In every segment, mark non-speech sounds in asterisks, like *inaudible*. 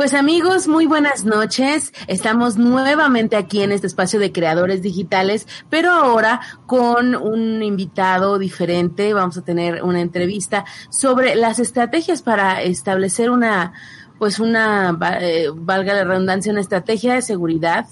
Pues amigos, muy buenas noches. Estamos nuevamente aquí en este espacio de creadores digitales, pero ahora con un invitado diferente. Vamos a tener una entrevista sobre las estrategias para establecer una, pues una, eh, valga la redundancia, una estrategia de seguridad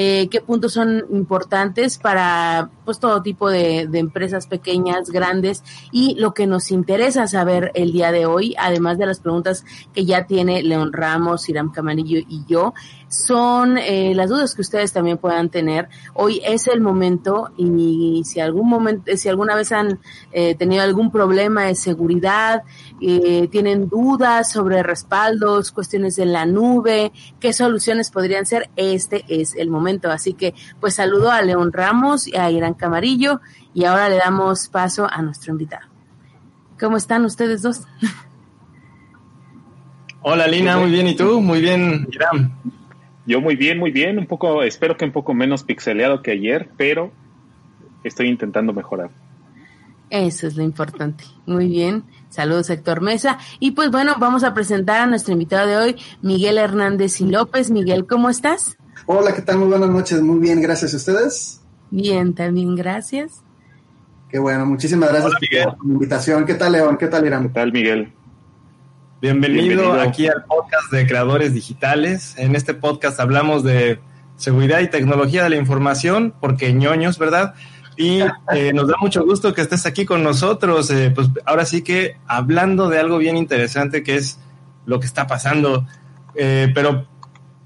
eh, qué puntos son importantes para pues todo tipo de, empresas pequeñas, grandes y lo que nos interesa saber el día de hoy, además de las preguntas que ya tiene León Ramos, Iram Camarillo y yo, son eh, las dudas que ustedes también puedan tener. Hoy es el momento y si algún momento, si alguna vez han eh, tenido algún problema de seguridad, eh, tienen dudas sobre respaldos, cuestiones en la nube, qué soluciones podrían ser, este es el momento. Así que pues saludo a León Ramos y a Irán Camarillo y ahora le damos paso a nuestro invitado. ¿Cómo están ustedes dos? Hola Lina, muy bien, ¿y tú? Muy bien, Irán. Yo muy bien, muy bien, un poco, espero que un poco menos pixeleado que ayer, pero estoy intentando mejorar. Eso es lo importante. Muy bien. Saludos, Héctor Mesa. Y pues bueno, vamos a presentar a nuestro invitado de hoy, Miguel Hernández y López. Miguel, ¿cómo estás? Hola, ¿qué tal? Muy buenas noches. Muy bien, gracias a ustedes. Bien, también gracias. Qué bueno, muchísimas gracias Hola, por la invitación. ¿Qué tal, León? ¿Qué tal, Irán? ¿Qué tal, Miguel? Bienvenido, Bienvenido, aquí al podcast de Creadores Digitales. En este podcast hablamos de seguridad y tecnología de la información, porque ñoños, ¿verdad? Y *laughs* eh, nos da mucho gusto que estés aquí con nosotros. Eh, pues ahora sí que hablando de algo bien interesante que es lo que está pasando. Eh, pero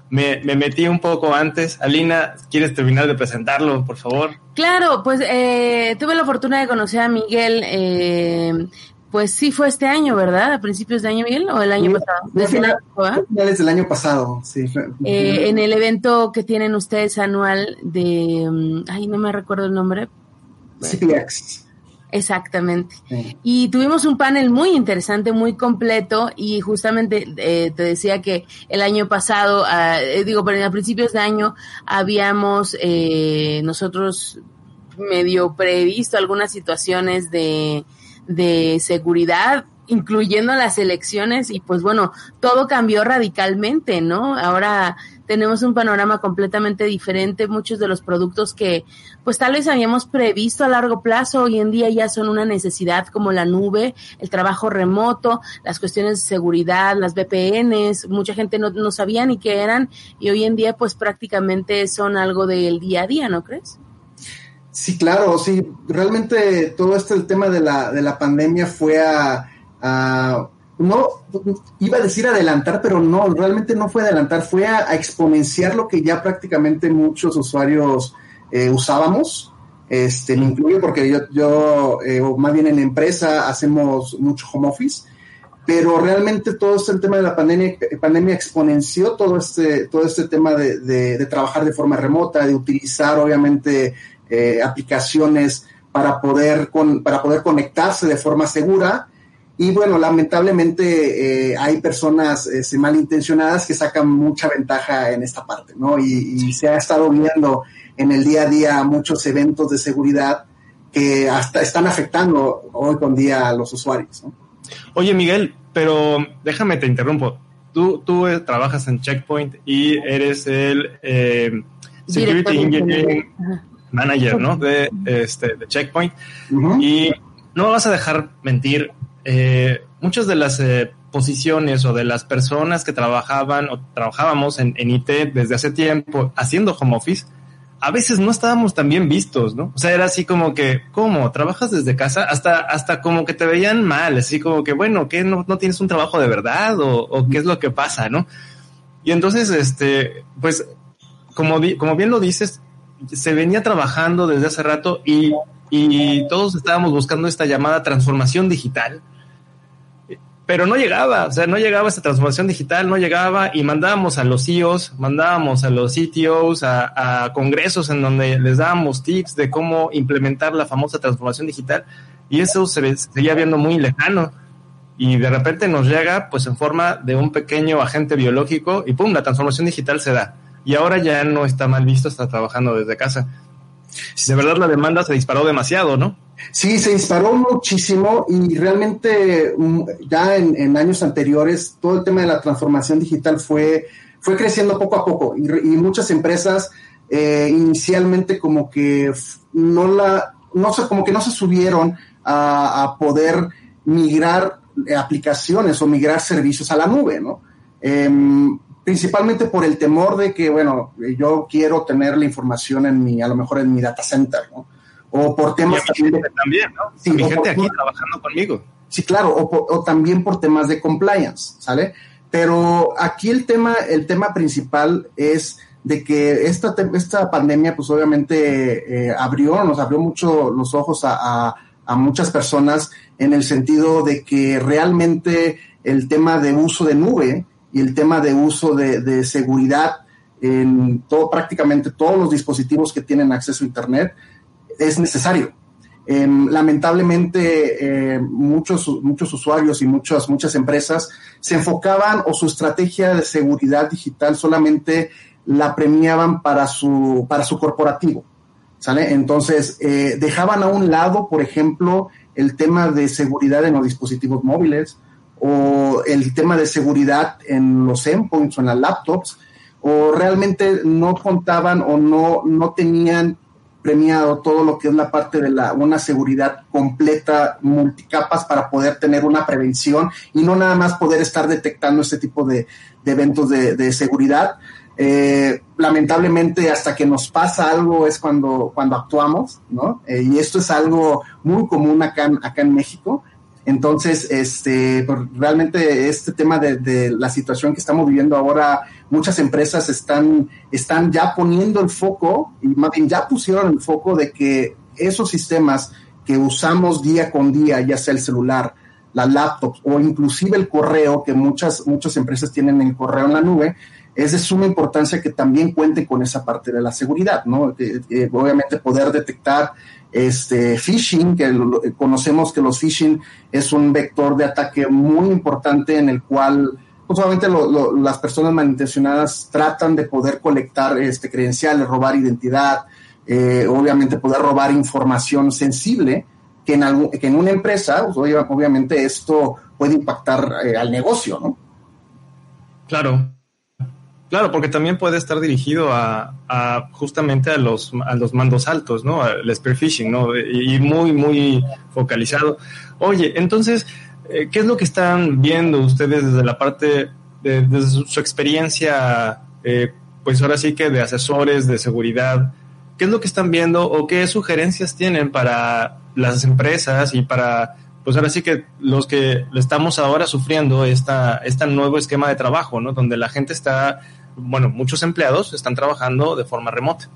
me, me, metí un poco antes. Alina, ¿quieres terminar de presentarlo, por favor? Claro, pues eh, tuve la fortuna de conocer a Miguel. Eh, pues sí fue este año, ¿verdad? A principios de año, Miguel, o el año Sí, pasado. Desde el año, ¿verdad? Finales del año pasado, sí. Eh, en el evento que tienen ustedes anual de, mm, ay, no me recuerdo el nombre. CPX. Exactamente. Sí. Y tuvimos un panel muy interesante, muy completo y justamente eh, te decía que el año pasado, ah, eh, digo, pero a principios de año habíamos eh, nosotros medio previsto algunas situaciones de, de seguridad incluyendo las elecciones y pues bueno, todo cambió radicalmente, ¿no? Ahora tenemos un panorama completamente diferente, muchos de los productos que pues tal vez habíamos previsto a largo plazo, hoy en día ya son una necesidad como la nube, el trabajo remoto, las cuestiones de seguridad, las VPNs, mucha gente no, no sabía ni qué eran y hoy en día pues prácticamente son algo del día a día, ¿no crees? Sí, claro, sí. Realmente todo este el tema de la, de la pandemia fue a, no iba a decir adelantar, pero no, realmente no fue adelantar, fue a, exponenciar lo que ya prácticamente muchos usuarios eh, usábamos. Este, me incluyo porque yo, yo eh, o más bien en la empresa hacemos mucho home office, pero realmente todo este tema de la pandemia, pandemia exponenció todo este, todo este tema de, de trabajar de forma remota, de utilizar obviamente eh, aplicaciones para poder, con, para poder conectarse de forma segura. Y bueno, lamentablemente eh, hay personas eh, malintencionadas que sacan mucha ventaja en esta parte, ¿no? Y, y, se ha estado viendo en el día a día muchos eventos de seguridad que hasta están afectando hoy con día a los usuarios, ¿no? Oye, Miguel, pero déjame te interrumpo. Tú, tú eh, trabajas en Checkpoint y eres el eh, Security Engineering Manager, ¿no? De, este, de Checkpoint. Uh -huh. Y no me vas a dejar mentir. Eh, muchas de las eh, posiciones o de las personas que trabajaban o trabajábamos en, en, IT desde hace tiempo haciendo home office, a veces no estábamos tan bien vistos, ¿no? O sea, era así como que, ¿cómo? ¿Trabajas desde casa? Hasta, hasta como que te veían mal, así como que, bueno, ¿qué? ¿No, no tienes un trabajo de verdad? ¿O, o qué es lo que pasa, no? Y entonces, este, pues, como, como bien lo dices, se venía trabajando desde hace rato y, y todos estábamos buscando esta llamada transformación digital pero no llegaba, o sea, no llegaba esta transformación digital, no llegaba y mandábamos a los CEOs, mandábamos a los CTOs a, a, congresos en donde les dábamos tips de cómo implementar la famosa transformación digital y eso se seguía viendo muy lejano. Y de repente nos llega pues en forma de un pequeño agente biológico y pum, la transformación digital se da y ahora ya no está mal visto estar trabajando desde casa. De verdad la demanda se disparó demasiado, ¿no? Sí, se disparó muchísimo y realmente mm, ya en, años anteriores todo el tema de la transformación digital fue, fue creciendo poco a poco y, muchas empresas eh, inicialmente como que no la, no sé, como que no se subieron a, poder migrar aplicaciones o migrar servicios a la nube, ¿no? Em, principalmente por el temor de que, bueno, yo quiero tener la información en mi, a lo mejor en mi data center, ¿no? O por temas también, también, ¿no? Sí, mi gente aquí trabajando conmigo. Sí, claro, o, o, también por temas de compliance, ¿sale? Pero aquí el tema, el tema principal es de que esta, esta pandemia, pues obviamente eh, abrió, nos abrió mucho los ojos a, a, a muchas personas en el sentido de que realmente el tema de uso de nube y el tema de uso de, seguridad en todo, prácticamente todos los dispositivos que tienen acceso a Internet es necesario. Em, lamentablemente, eh, muchos, muchos usuarios y muchas, muchas empresas se enfocaban o su estrategia de seguridad digital solamente la premiaban para su, para su corporativo. ¿Sale? Entonces, eh, dejaban a un lado, por ejemplo, el tema de seguridad en los dispositivos móviles, o el tema de seguridad en los endpoints o en las laptops, o realmente no contaban o no, no tenían premiado todo lo que es la parte de la, una seguridad completa, multicapas, para poder tener una prevención y no nada más poder estar detectando este tipo de, eventos de, seguridad. Eh, lamentablemente hasta que nos pasa algo es cuando, cuando actuamos, ¿no? Eh, y esto es algo muy común acá, acá en México. Entonces, este, pues, realmente este tema de, la situación que estamos viviendo ahora, muchas empresas están, están ya poniendo el foco, y más bien ya pusieron el foco de que esos sistemas que usamos día con día, ya sea el celular, la laptop o inclusive el correo, que muchas, muchas empresas tienen el correo en la nube, es de suma importancia que también cuente con esa parte de la seguridad, ¿no? obviamente poder detectar este phishing, que conocemos que los phishing es un vector de ataque muy importante en el cual pues obviamente las personas malintencionadas tratan de poder colectar este credenciales, robar identidad, eh, obviamente poder robar información sensible que en, algún, que en una empresa, pues, obviamente esto puede impactar eh, al negocio, ¿no? Claro, Claro, porque también puede estar dirigido a, justamente a los, a los mandos altos, ¿no? Al spearfishing, ¿no? Y muy, muy focalizado. Oye, entonces, eh, ¿qué es lo que están viendo ustedes desde la parte, de, desde su experiencia, eh, pues ahora sí que de asesores de seguridad? ¿Qué es lo que están viendo o qué sugerencias tienen para las empresas y para pues ahora sí que los que estamos ahora sufriendo esta, este nuevo esquema de trabajo, ¿no? Donde la gente está bueno, muchos empleados están trabajando de forma remota.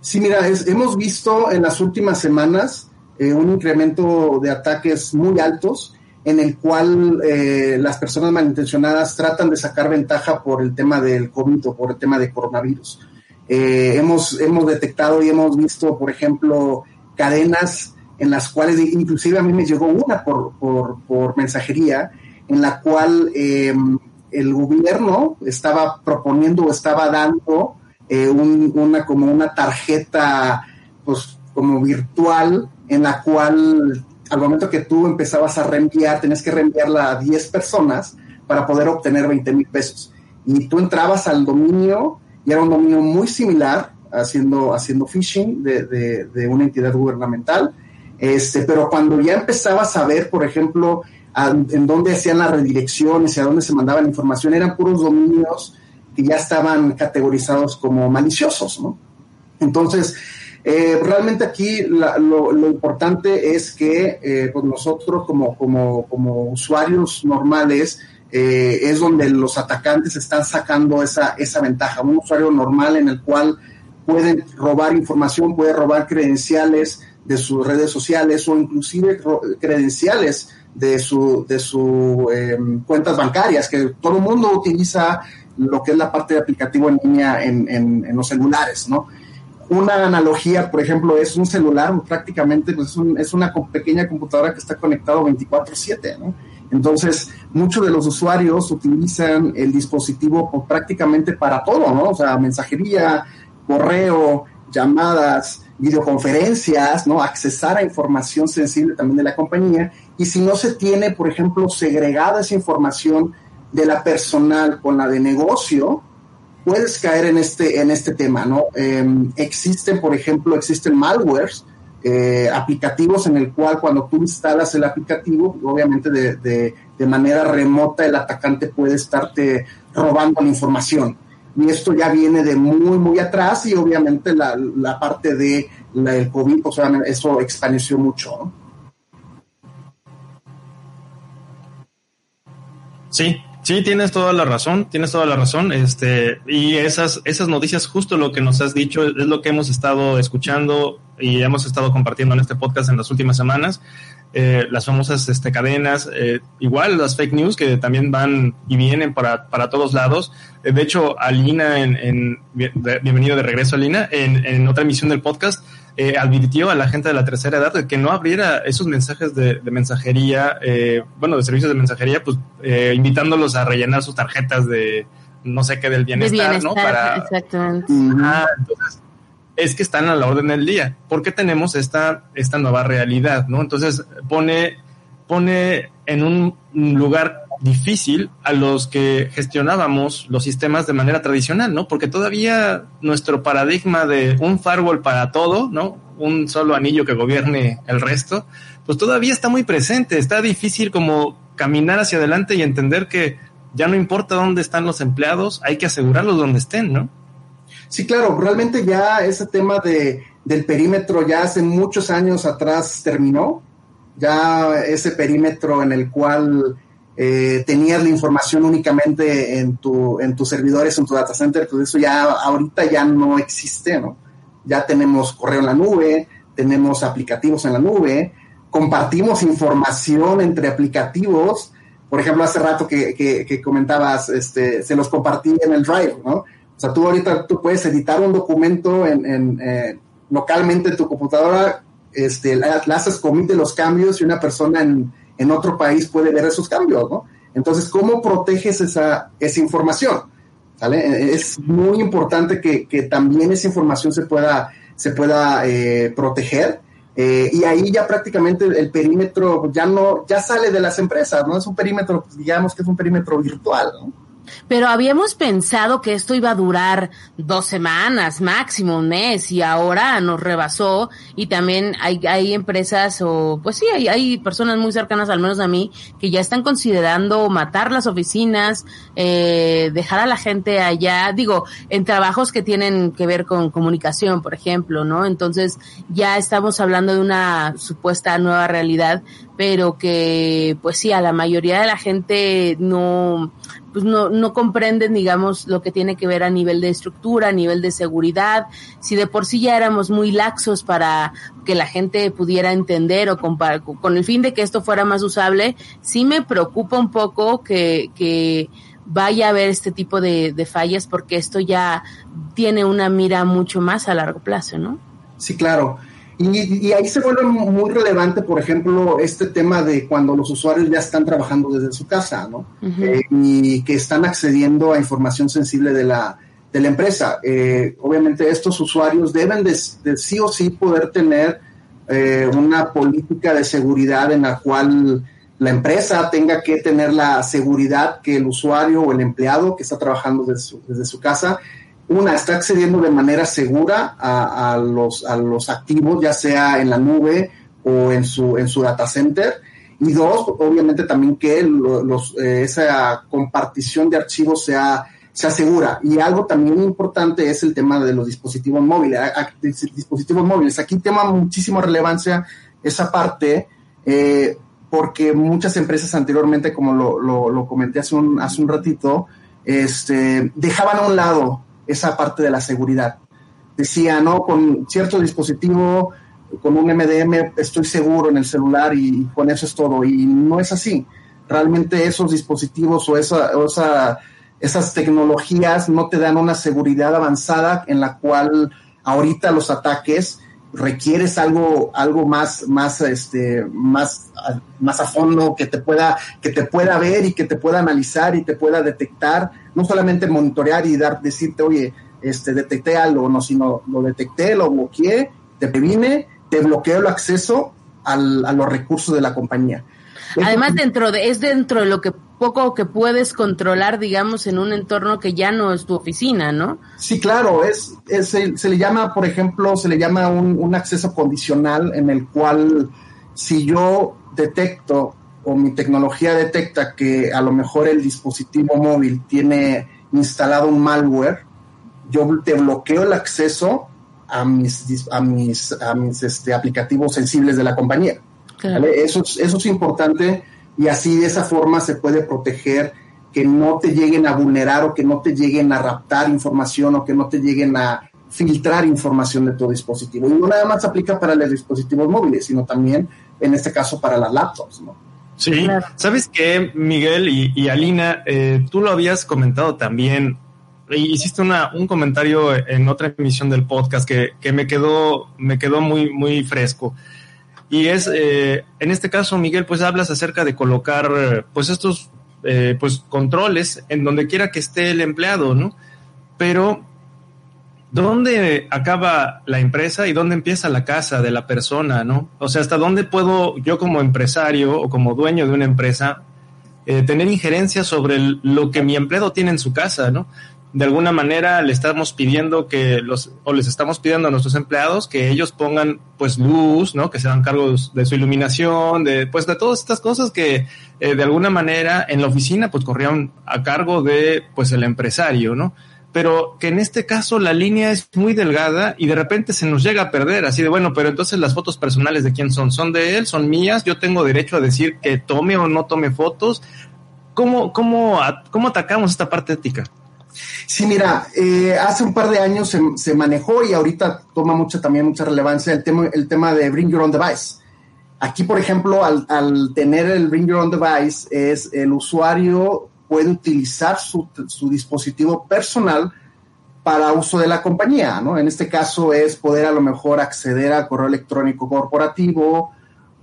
Sí, mira, hemos visto en las últimas semanas eh, un incremento de ataques muy altos en el cual eh, las personas malintencionadas tratan de sacar ventaja por el tema del COVID o por el tema de coronavirus. Eh, hemos, hemos detectado y hemos visto, por ejemplo, cadenas en las cuales, inclusive a mí me llegó una por, por, por mensajería, en la cual el gobierno estaba proponiendo o estaba dando eh, una como una tarjeta pues como virtual en la cual al momento que tú empezabas a reenviar, tenías que reenviarla a 10 personas para poder obtener 20 mil pesos. Y tú entrabas al dominio y era un dominio muy similar, haciendo, haciendo phishing de, una entidad gubernamental. Este, pero cuando ya empezabas a ver, por ejemplo, en dónde hacían las redirecciones y a dónde se mandaban información, eran puros dominios que ya estaban categorizados como maliciosos, ¿no? Entonces, eh, realmente aquí lo, importante es que eh, pues nosotros como usuarios normales eh, es donde los atacantes están sacando esa, esa ventaja. Un usuario normal en el cual pueden robar información, puede robar credenciales de sus redes sociales o inclusive credenciales de su, de su em, cuentas bancarias, que todo el mundo utiliza lo que es la parte de aplicativo en línea en, en, los celulares, ¿no? Una analogía, por ejemplo, es un celular, prácticamente pues, es, es una pequeña computadora que está conectado 24/7, ¿no? Entonces, muchos de los usuarios utilizan el dispositivo pues, prácticamente para todo, ¿no? O sea, mensajería, correo, llamadas, videoconferencias, ¿no? Accesar a información sensible también de la compañía. Y si no se tiene, por ejemplo, segregada esa información de la personal con la de negocio, puedes caer en este, en este tema, ¿no? Em, existen, por ejemplo, existen malwares, eh, aplicativos en el cual cuando tú instalas el aplicativo, obviamente de, de, de manera remota el atacante puede estarte robando la información y esto ya viene de muy, muy atrás y obviamente la, la parte de la, el COVID, pues eso expandió mucho. Sí, sí, tienes toda la razón, tienes toda la razón. Este, y esas, esas noticias, justo lo que nos has dicho, es lo que hemos estado escuchando y hemos estado compartiendo en este podcast en las últimas semanas. Eh, las famosas este, cadenas, eh, igual las fake news que también van y vienen para, para todos lados. Eh, de hecho, Alina, en, en bienvenido de regreso, Alina, en, en otra emisión del podcast, advirtió a la gente de la tercera edad de que no abriera esos mensajes de, de mensajería, bueno, de servicios de mensajería, pues invitándolos a rellenar sus tarjetas de no sé qué del bienestar, ¿no? Para, exactamente. Ah, entonces, es que están a la orden del día, porque tenemos esta, esta nueva realidad, ¿no? Entonces pone, pone en un lugar difícil a los que gestionábamos los sistemas de manera tradicional, ¿no? Porque todavía nuestro paradigma de un firewall para todo, ¿no? Un solo anillo que gobierne el resto, pues todavía está muy presente, está difícil como caminar hacia adelante y entender que ya no importa dónde están los empleados, hay que asegurarlos donde estén, ¿no? Sí, claro, realmente ya ese tema de, del perímetro ya hace muchos años atrás terminó. Ya ese perímetro en el cual eh, tenías la información únicamente en, tu, en tus servidores, en tu data center, pues eso ya ahorita ya no existe, ¿no? Ya tenemos correo en la nube, tenemos aplicativos en la nube, compartimos información entre aplicativos. Por ejemplo, hace rato que, que comentabas, este, se los compartí en el Drive, ¿no? O sea, tú ahorita tú puedes editar un documento en, eh, localmente en tu computadora, este, le haces commit de los cambios y una persona en, otro país puede ver esos cambios, ¿no? Entonces, ¿cómo proteges esa, esa información? ¿Sale? Es muy importante que, también esa información se pueda, se pueda eh, proteger. Eh, y ahí ya prácticamente el perímetro ya no, ya sale de las empresas, ¿no? Es un perímetro, digamos que es un perímetro virtual, ¿no? Pero habíamos pensado que esto iba a durar dos semanas, máximo un mes, y ahora nos rebasó. Y también hay, hay empresas, o pues sí, hay, hay personas muy cercanas, al menos a mí, que ya están considerando matar las oficinas, eh, dejar a la gente allá, digo, en trabajos que tienen que ver con comunicación, por ejemplo, ¿no? Entonces ya estamos hablando de una supuesta nueva realidad, pero que, pues sí, a la mayoría de la gente no pues no, no comprenden, digamos, lo que tiene que ver a nivel de estructura, a nivel de seguridad. Si de por sí ya éramos muy laxos para que la gente pudiera entender o con, con el fin de que esto fuera más usable, sí me preocupa un poco que, que vaya a haber este tipo de, de fallas porque esto ya tiene una mira mucho más a largo plazo, ¿no? Sí, claro. Y, ahí se vuelve muy relevante, por ejemplo, este tema de cuando los usuarios ya están trabajando desde su casa, ¿no? Eh, y que están accediendo a información sensible de la, de la empresa. Eh, obviamente estos usuarios deben de, sí o sí poder tener eh, una política de seguridad en la cual la empresa tenga que tener la seguridad que el usuario o el empleado que está trabajando desde su, desde su casa una, está accediendo de manera segura a, los, a los activos, ya sea en la nube o en su, en su data center. Y dos, obviamente también que eh, esa compartición de archivos sea, sea segura. Y algo también importante es el tema de los dispositivos móviles. dispositivos móviles. Aquí tema muchísima relevancia esa parte, eh, porque muchas empresas anteriormente, como lo, lo, lo comenté hace un, hace un ratito, este, dejaban a un lado esa parte de la seguridad. Decía, ¿no? Con cierto dispositivo con un MDM estoy seguro en el celular y, con eso es todo. Y no es así. Realmente esos dispositivos o, esa, o esa, esas tecnologías no te dan una seguridad avanzada en la cual ahorita los ataques requieres algo algo más más este más más a fondo que te pueda que te pueda ver y que te pueda analizar y te pueda detectar no solamente monitorear y dar decirte oye este detecté algo no sino lo detecté lo bloqueé te previne te bloqueo el acceso al, a los recursos de la compañía Además, dentro de, es dentro de lo que poco que puedes controlar, digamos, en un entorno que ya no es tu oficina, ¿no? Sí, claro, es, se, le llama, por ejemplo, se le llama un, un, acceso condicional en el cual si yo detecto o mi tecnología detecta que a lo mejor el dispositivo móvil tiene instalado un malware, yo te bloqueo el acceso a mis, a mis, a mis este, aplicativos sensibles de la compañía. Eso, eso es importante y así de esa forma se puede proteger que no te lleguen a vulnerar o que no te lleguen a raptar información o que no te lleguen a filtrar información de tu dispositivo. Y no nada más aplica para los dispositivos móviles, sino también, en este caso, para las laptops, ¿no? Sí, sabes que Miguel y, Alina, eh, tú lo habías comentado también, hiciste una, un comentario en otra emisión del podcast que, que me quedó, me quedó muy, muy fresco. Y es, eh, en este caso, Miguel, pues hablas acerca de colocar, pues estos, eh, pues controles en donde quiera que esté el empleado, ¿no? Pero, ¿dónde acaba la empresa y dónde empieza la casa de la persona, ¿no? O sea, ¿hasta dónde puedo yo como empresario o como dueño de una empresa eh, tener injerencia sobre lo que mi empleado tiene en su casa, ¿no? de alguna manera le estamos pidiendo que los, o les estamos pidiendo a nuestros empleados que ellos pongan pues luz, ¿no? Que se hagan cargo de su iluminación, de pues de todas estas cosas que eh, de alguna manera en la oficina pues corrían a cargo de pues el empresario, ¿no? Pero que en este caso la línea es muy delgada y de repente se nos llega a perder, así de bueno, pero entonces las fotos personales de quién son, son de él, son mías, yo tengo derecho a decir que tome o no tome fotos. ¿Cómo, cómo, cómo atacamos esta parte ética? Sí, mira, eh, hace un par de años se, manejó y ahorita toma mucha, también mucha relevancia el tema, el tema de Bring Your Own Device. Aquí, por ejemplo, al, tener el Bring Your Own Device, es el usuario puede utilizar su, dispositivo personal para uso de la compañía, ¿no? En este caso es poder a lo mejor acceder al correo electrónico corporativo,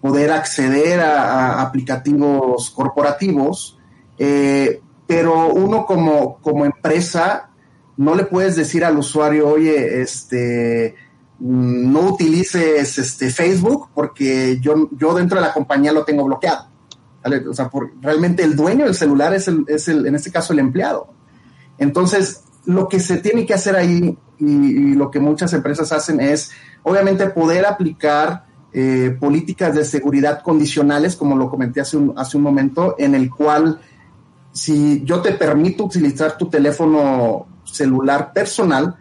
poder acceder a, aplicativos corporativos, eh, pero uno como, como empresa no le puedes decir al usuario, oye, este, no utilices este Facebook porque yo, yo dentro de la compañía lo tengo bloqueado. O sea, realmente el dueño del celular es, el, es el, en este caso el empleado. Entonces, lo que se tiene que hacer ahí y, lo que muchas empresas hacen es, obviamente, poder aplicar eh, políticas de seguridad condicionales, como lo comenté hace un, hace un momento, en el cual si yo te permito utilizar tu teléfono celular personal,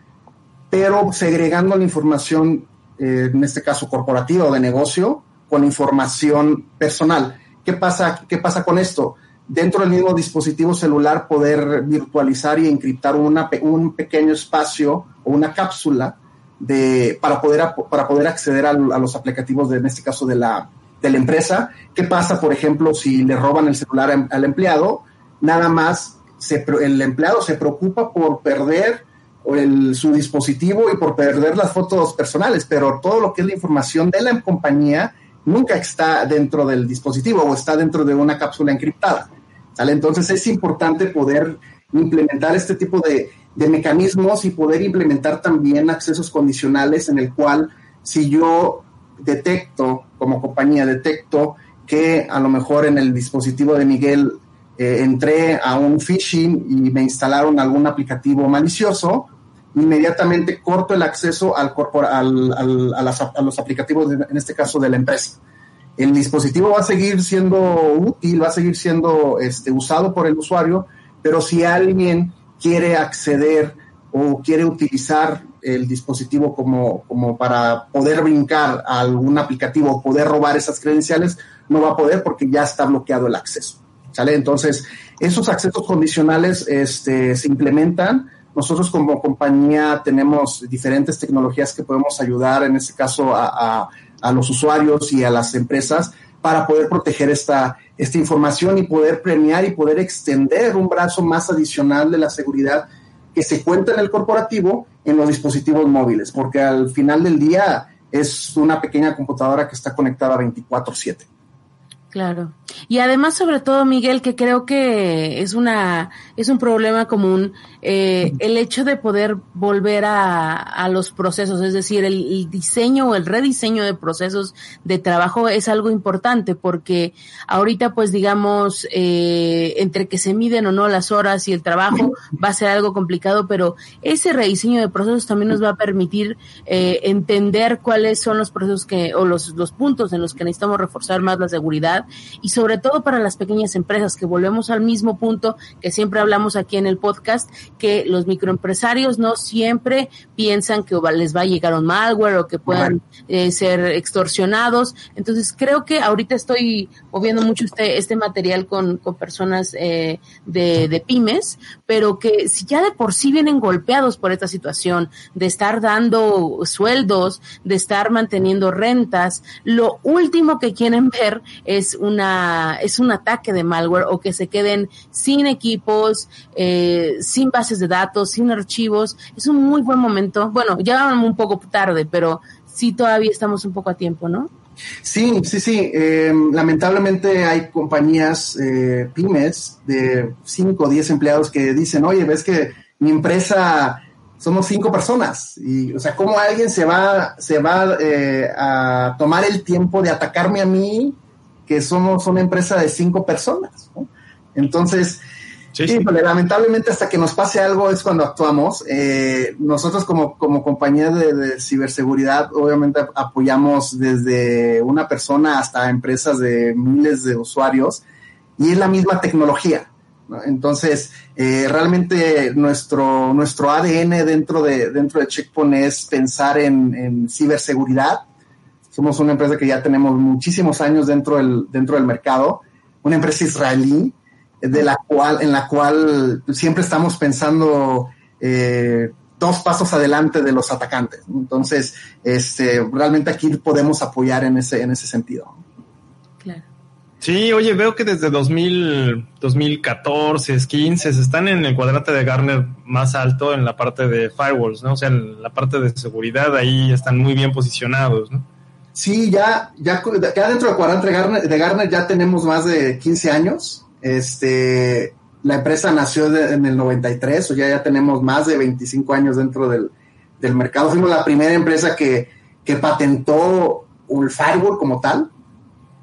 pero segregando la información, eh, en este caso corporativa o de negocio, con información personal. ¿Qué pasa, ¿Qué pasa con esto? Dentro del mismo dispositivo celular poder virtualizar y encriptar una, un pequeño espacio o una cápsula de, para, poder, para poder acceder a, los aplicativos, de, en este caso de la, de la empresa. ¿Qué pasa, por ejemplo, si le roban el celular al empleado? nada más el empleado se preocupa por perder su dispositivo y por perder las fotos personales, pero todo lo que es la información de la compañía nunca está dentro del dispositivo o está dentro de una cápsula encriptada. Entonces es importante poder implementar este tipo de, de mecanismos y poder implementar también accesos condicionales en el cual si yo detecto, como compañía, detecto que a lo mejor en el dispositivo de Miguel eh, entré a un phishing y me instalaron algún aplicativo malicioso, inmediatamente corto el acceso al, al, a, los aplicativos, en este caso de la empresa. El dispositivo va a seguir siendo útil, va a seguir siendo este, usado por el usuario, pero si alguien quiere acceder o quiere utilizar el dispositivo como, como para poder brincar a algún aplicativo o poder robar esas credenciales, no va a poder porque ya está bloqueado el acceso. ¿sale? Entonces, esos accesos condicionales este, se implementan. Nosotros como compañía tenemos diferentes tecnologías que podemos ayudar, en este caso, a, a los usuarios y a las empresas para poder proteger esta, esta información y poder premiar y poder extender un brazo más adicional de la seguridad que se cuenta en el corporativo en los dispositivos móviles, porque al final del día es una pequeña computadora que está conectada 24/7. Claro. Y además, sobre todo, Miguel, que creo que es una es un problema común eh, el hecho de poder volver a, a los procesos, es decir, el, diseño o el rediseño de procesos de trabajo es algo importante porque ahorita, pues, digamos, eh, entre que se miden o no las horas y el trabajo va a ser algo complicado, pero ese rediseño de procesos también nos va a permitir eh, entender cuáles son los procesos que o los los puntos en los que necesitamos reforzar más la seguridad y sobre todo para las pequeñas empresas, que volvemos al mismo punto que siempre hablamos aquí en el podcast, que los microempresarios no siempre piensan que les va a llegar un malware o que puedan eh, ser extorsionados. Entonces creo que ahorita estoy moviendo mucho este, este material con, con personas eh, de, de pymes, pero que si ya de por sí vienen golpeados por esta situación de estar dando sueldos, de estar manteniendo rentas, lo último que quieren ver es una es un ataque de malware o que se queden sin equipos, eh, sin bases de datos, sin archivos. Es un muy buen momento. Bueno, ya un poco tarde, pero sí todavía estamos un poco a tiempo, ¿no? Sí, sí, sí. Em, lamentablemente hay compañías eh, pymes de 5 o 10 empleados que dicen, oye, ves que mi empresa somos cinco personas. Y, o sea, ¿cómo alguien se va, se va eh, a tomar el tiempo de atacarme a mí que somos una empresa de cinco personas. Entonces, lamentablemente hasta que nos pase algo es cuando actuamos. Eh, nosotros como, como compañía de, ciberseguridad obviamente apoyamos desde una persona hasta empresas de miles de usuarios y es la misma tecnología. Entonces, eh, realmente nuestro, nuestro ADN dentro de, dentro de Checkpoint es pensar en, en ciberseguridad somos una empresa que ya tenemos muchísimos años dentro del, dentro del mercado, una empresa israelí, de la cual, en la cual siempre estamos pensando eh, dos pasos adelante de los atacantes. Entonces, este, realmente aquí podemos apoyar en ese, en ese sentido. Claro. Sí, oye, veo que desde 2000, 2014, 15 están en el cuadrante de Garner más alto en la parte de firewalls, ¿no? O sea, en la parte de seguridad ahí están muy bien posicionados, ¿no? Sí, ya, ya, ya dentro del cuadrante de Garner, ya tenemos más de 15 años. Este, la empresa nació en el 93, o ya, ya tenemos más de 25 años dentro del, mercado. Fuimos la primera empresa que, que patentó un firewall como tal.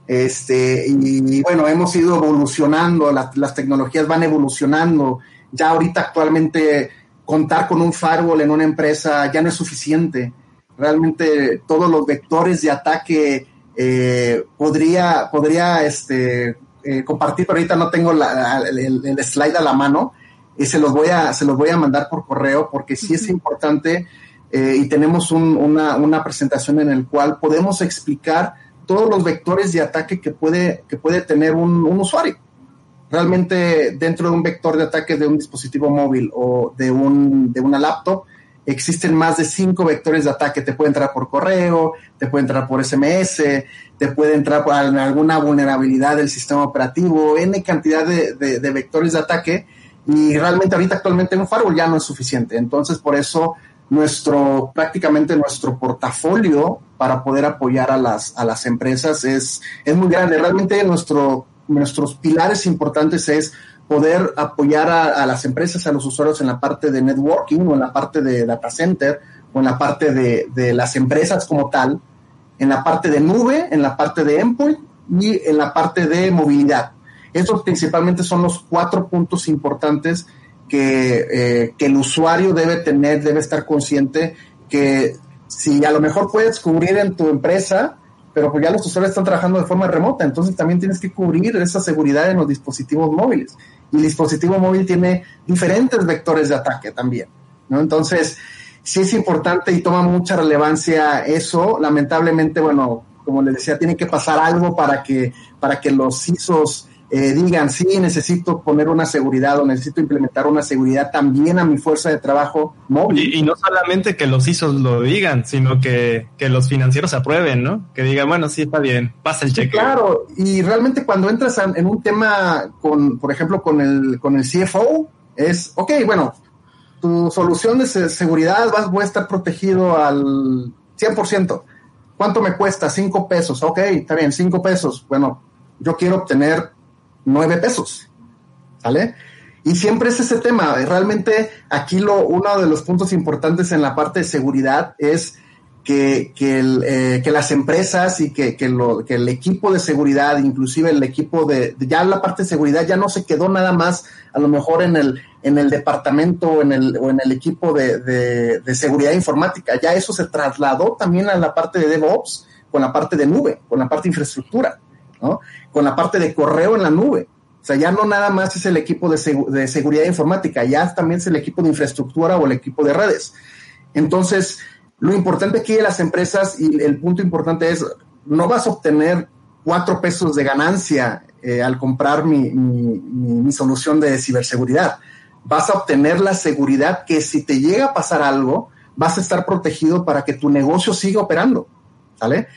Este, y, bueno, hemos ido evolucionando, las tecnologías van evolucionando. Ya ahorita actualmente contar con un firewall en una empresa ya no es suficiente realmente todos los vectores de ataque eh, podría, podría este, eh, compartir, pero ahorita no tengo el, slide a la mano y se los voy a, se los voy a mandar por correo porque sí es importante eh, y tenemos una, una, presentación en el cual podemos explicar todos los vectores de ataque que puede, que puede tener un, un usuario. Realmente dentro de un vector de ataque de un dispositivo móvil o de, un, de una laptop, existen más de cinco vectores de ataque. Te puede entrar por correo, te puede entrar por SMS, te puede entrar por alguna vulnerabilidad del sistema operativo, N cantidad de, vectores de ataque. Y realmente ahorita actualmente un firewall ya no es suficiente. Entonces, por eso nuestro, prácticamente nuestro portafolio para poder apoyar a las, a las empresas es, es muy grande. Realmente nuestro, nuestros pilares importantes es poder apoyar a, las empresas, a los usuarios en la parte de networking o en la parte de data center o en la parte de, las empresas como tal, en la parte de nube, en la parte de endpoint y en la parte de movilidad. Esos principalmente son los cuatro puntos importantes que, eh, que el usuario debe tener, debe estar consciente que si a lo mejor puedes cubrir en tu empresa, pero pues ya los usuarios están trabajando de forma remota, entonces también tienes que cubrir esa seguridad en los dispositivos móviles y el dispositivo móvil tiene diferentes vectores de ataque también, ¿no? Entonces, sí es importante y toma mucha relevancia eso. Lamentablemente, bueno, como les decía, tiene que pasar algo para que, para que los CISOs eh, digan, sí, necesito poner una seguridad o necesito implementar una seguridad también a mi fuerza de trabajo móvil. Y, no solamente que los ISOs lo digan, sino que, los financieros aprueben, ¿no? Que digan, bueno, sí, está bien, pasa el cheque. claro, y realmente cuando entras en un tema con, por ejemplo, con el, con el CFO, es, ok, bueno, tu solución de seguridad vas, voy a estar protegido al 100%. ¿Cuánto me cuesta? Cinco pesos. Ok, está bien, cinco pesos. Bueno, yo quiero obtener nueve pesos. ¿Sale? Y siempre es ese tema. Realmente aquí lo, uno de los puntos importantes en la parte de seguridad es que, que, eh, las empresas y que, que, lo, que el equipo de seguridad, inclusive el equipo de, ya la parte de seguridad ya no se quedó nada más a lo mejor en el, en el departamento en el, o en el equipo de, de, de seguridad informática, ya eso se trasladó también a la parte de DevOps, con la parte de nube, con la parte de infraestructura. Con la parte de correo en la nube. O sea, ya no nada más es el equipo de, seguridad informática, ya también es el equipo de infraestructura o el equipo de redes. Entonces, lo importante aquí de las empresas y el punto importante es, no vas a obtener cuatro pesos de ganancia eh, al comprar mi, mi, solución de ciberseguridad. Vas a obtener la seguridad que si te llega a pasar algo, vas a estar protegido para que tu negocio siga operando. ¿Sale?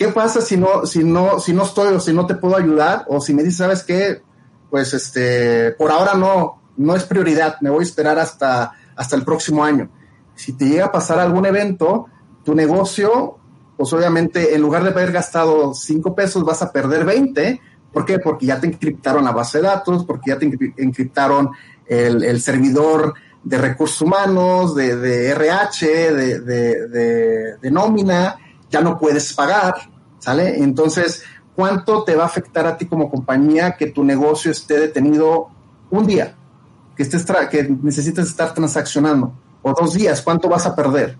¿Qué pasa si no, si no, si no estoy o si no te puedo ayudar? O si me dices, ¿sabes qué? Pues este, por ahora no, no es prioridad, me voy a esperar hasta, hasta el próximo año. Si te llega a pasar algún evento, tu negocio, pues obviamente en lugar de haber gastado 5 pesos, vas a perder 20. ¿Por qué? Porque ya te encriptaron la base de datos, porque ya te encriptaron el, servidor de recursos humanos, de, de RH, de, de, de nómina, ya no puedes pagar, ¿sale? Entonces, ¿cuánto te va a afectar a ti como compañía que tu negocio esté detenido un día? Que, estés que necesites estar transaccionando, o dos días, ¿cuánto vas a perder?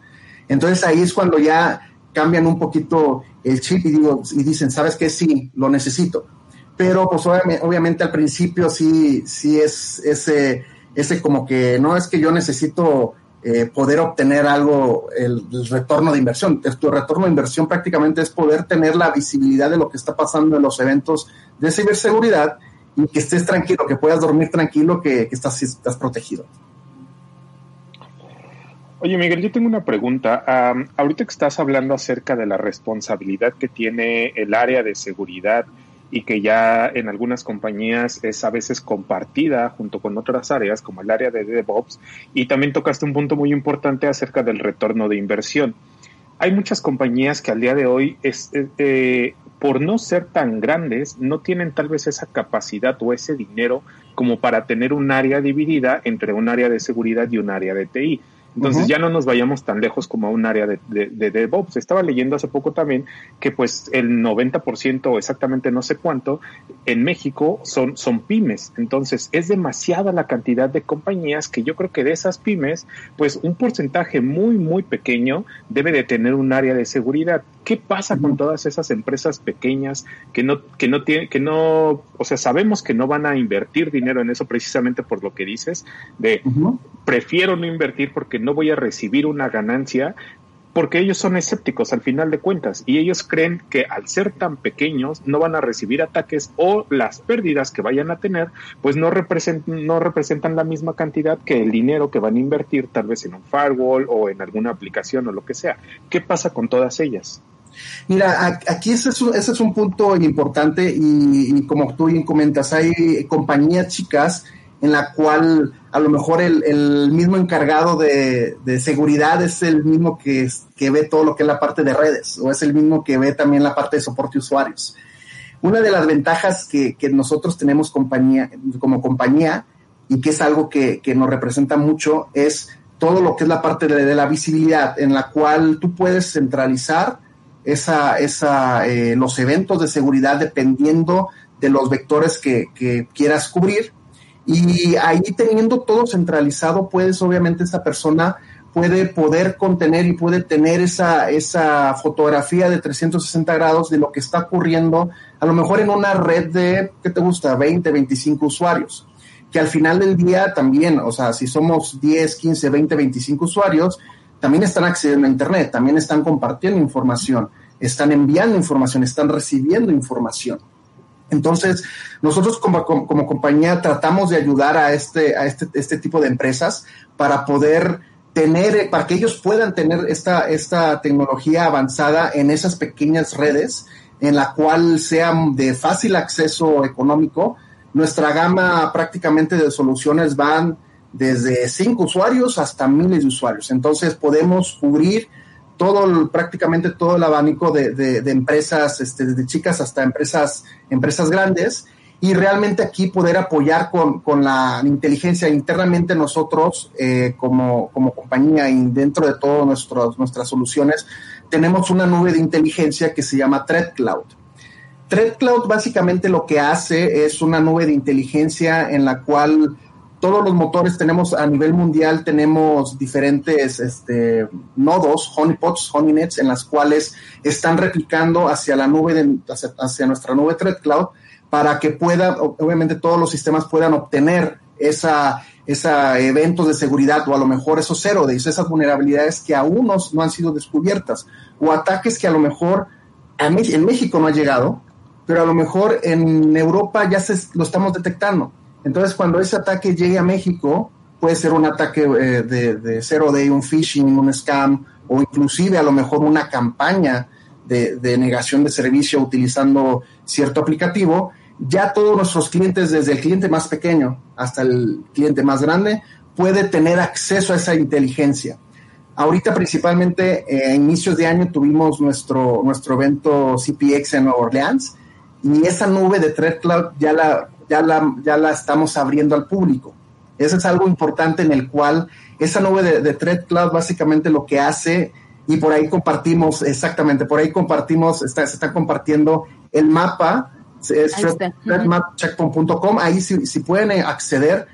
Entonces ahí es cuando ya cambian un poquito el chip y, digo, y dicen, ¿sabes qué? Sí, lo necesito. Pero pues obviamente, al principio sí, sí es ese, ese como que no es que yo necesito eh, poder obtener algo, el, retorno de inversión. Tu retorno de inversión prácticamente es poder tener la visibilidad de lo que está pasando en los eventos de ciberseguridad y que estés tranquilo, que puedas dormir tranquilo, que, estás, estás protegido. Oye, Miguel, yo tengo una pregunta. ahorita que estás hablando acerca de la responsabilidad que tiene el área de seguridad y que ya en algunas compañías es a veces compartida junto con otras áreas como el área de DevOps y también tocaste un punto muy importante acerca del retorno de inversión. Hay muchas compañías que al día de hoy, es, eh, eh, por no ser tan grandes, no tienen tal vez esa capacidad o ese dinero como para tener un área dividida entre un área de seguridad y un área de TI. Entonces ya no nos vayamos tan lejos como a un área de, de, DevOps. Estaba leyendo hace poco también que pues el 90% exactamente no sé cuánto en México son, son pymes. Entonces es demasiada la cantidad de compañías que yo creo que de esas pymes pues un porcentaje muy muy pequeño debe de tener un área de seguridad. ¿Qué pasa con todas esas empresas pequeñas que no que no tienen que no o sea sabemos que no van a invertir dinero en eso precisamente por lo que dices de prefiero no invertir porque no voy a recibir una ganancia porque ellos son escépticos al final de cuentas y ellos creen que al ser tan pequeños no van a recibir ataques o las pérdidas que vayan a tener pues no representan, no representan la misma cantidad que el dinero que van a invertir tal vez en un firewall o en alguna aplicación o lo que sea. ¿Qué pasa con todas ellas? Mira, aquí ese es un, punto importante y, y como tú bien comentas, hay compañías chicas en la cual a lo mejor el, mismo encargado de, seguridad es el mismo que, que ve todo lo que es la parte de redes o es el mismo que ve también la parte de soporte usuarios. Una de las ventajas que, nosotros tenemos compañía, como compañía y que es algo que, nos representa mucho es todo lo que es la parte de, la visibilidad en la cual tú puedes centralizar esa, esa, eh, los eventos de seguridad dependiendo de los vectores que, que quieras cubrir y ahí teniendo todo centralizado, pues obviamente esta persona puede poder contener y puede tener esa, esa fotografía de 360 grados de lo que está ocurriendo, a lo mejor en una red de, ¿qué te gusta? 20, 25 usuarios. Que al final del día también, o sea, si somos 10, 15, 20, 25 usuarios, también están accediendo a Internet, también están compartiendo información, están enviando información, están recibiendo información. Entonces, nosotros como, como, compañía tratamos de ayudar a este, a este, este tipo de empresas para poder tener, para que ellos puedan tener esta, esta tecnología avanzada en esas pequeñas redes, en la cual sean de fácil acceso económico. Nuestra gama prácticamente de soluciones van desde cinco usuarios hasta miles de usuarios. Entonces podemos cubrir todo, prácticamente todo el abanico de, de, empresas, este, desde chicas hasta empresas, empresas grandes, y realmente aquí poder apoyar con, con la inteligencia internamente nosotros eh, como, como compañía y dentro de todas nuestras soluciones, tenemos una nube de inteligencia que se llama Threat Cloud. Cloud básicamente lo que hace es una nube de inteligencia en la cual todos los motores tenemos a nivel mundial, tenemos diferentes este, nodos, honeypots, honeyNets, en las cuales están replicando hacia la nube, de, hacia, nuestra nube Threat Cloud, para que pueda, obviamente todos los sistemas puedan obtener esa, esa eventos de seguridad o a lo mejor esos cero de esas vulnerabilidades que aún no, no han sido descubiertas o ataques que a lo mejor en México no ha llegado, pero a lo mejor en Europa ya se, lo estamos detectando. Entonces, cuando ese ataque llegue a México, puede ser un ataque eh, de, de cero day, un phishing, un scam, o inclusive a lo mejor una campaña de, de, negación de servicio utilizando cierto aplicativo, ya todos nuestros clientes, desde el cliente más pequeño hasta el cliente más grande, puede tener acceso a esa inteligencia. Ahorita principalmente eh, a inicios de año tuvimos nuestro, nuestro evento CPX en Nueva Orleans y esa nube de Threat Cloud ya la ya la, ya la estamos abriendo al público. Eso es algo importante en el cual esa nube de, de Thread Cloud básicamente lo que hace, y por ahí compartimos, exactamente, por ahí compartimos, está, se está compartiendo el mapa, es threadmapcheckpoint.com, ahí si, si pueden acceder,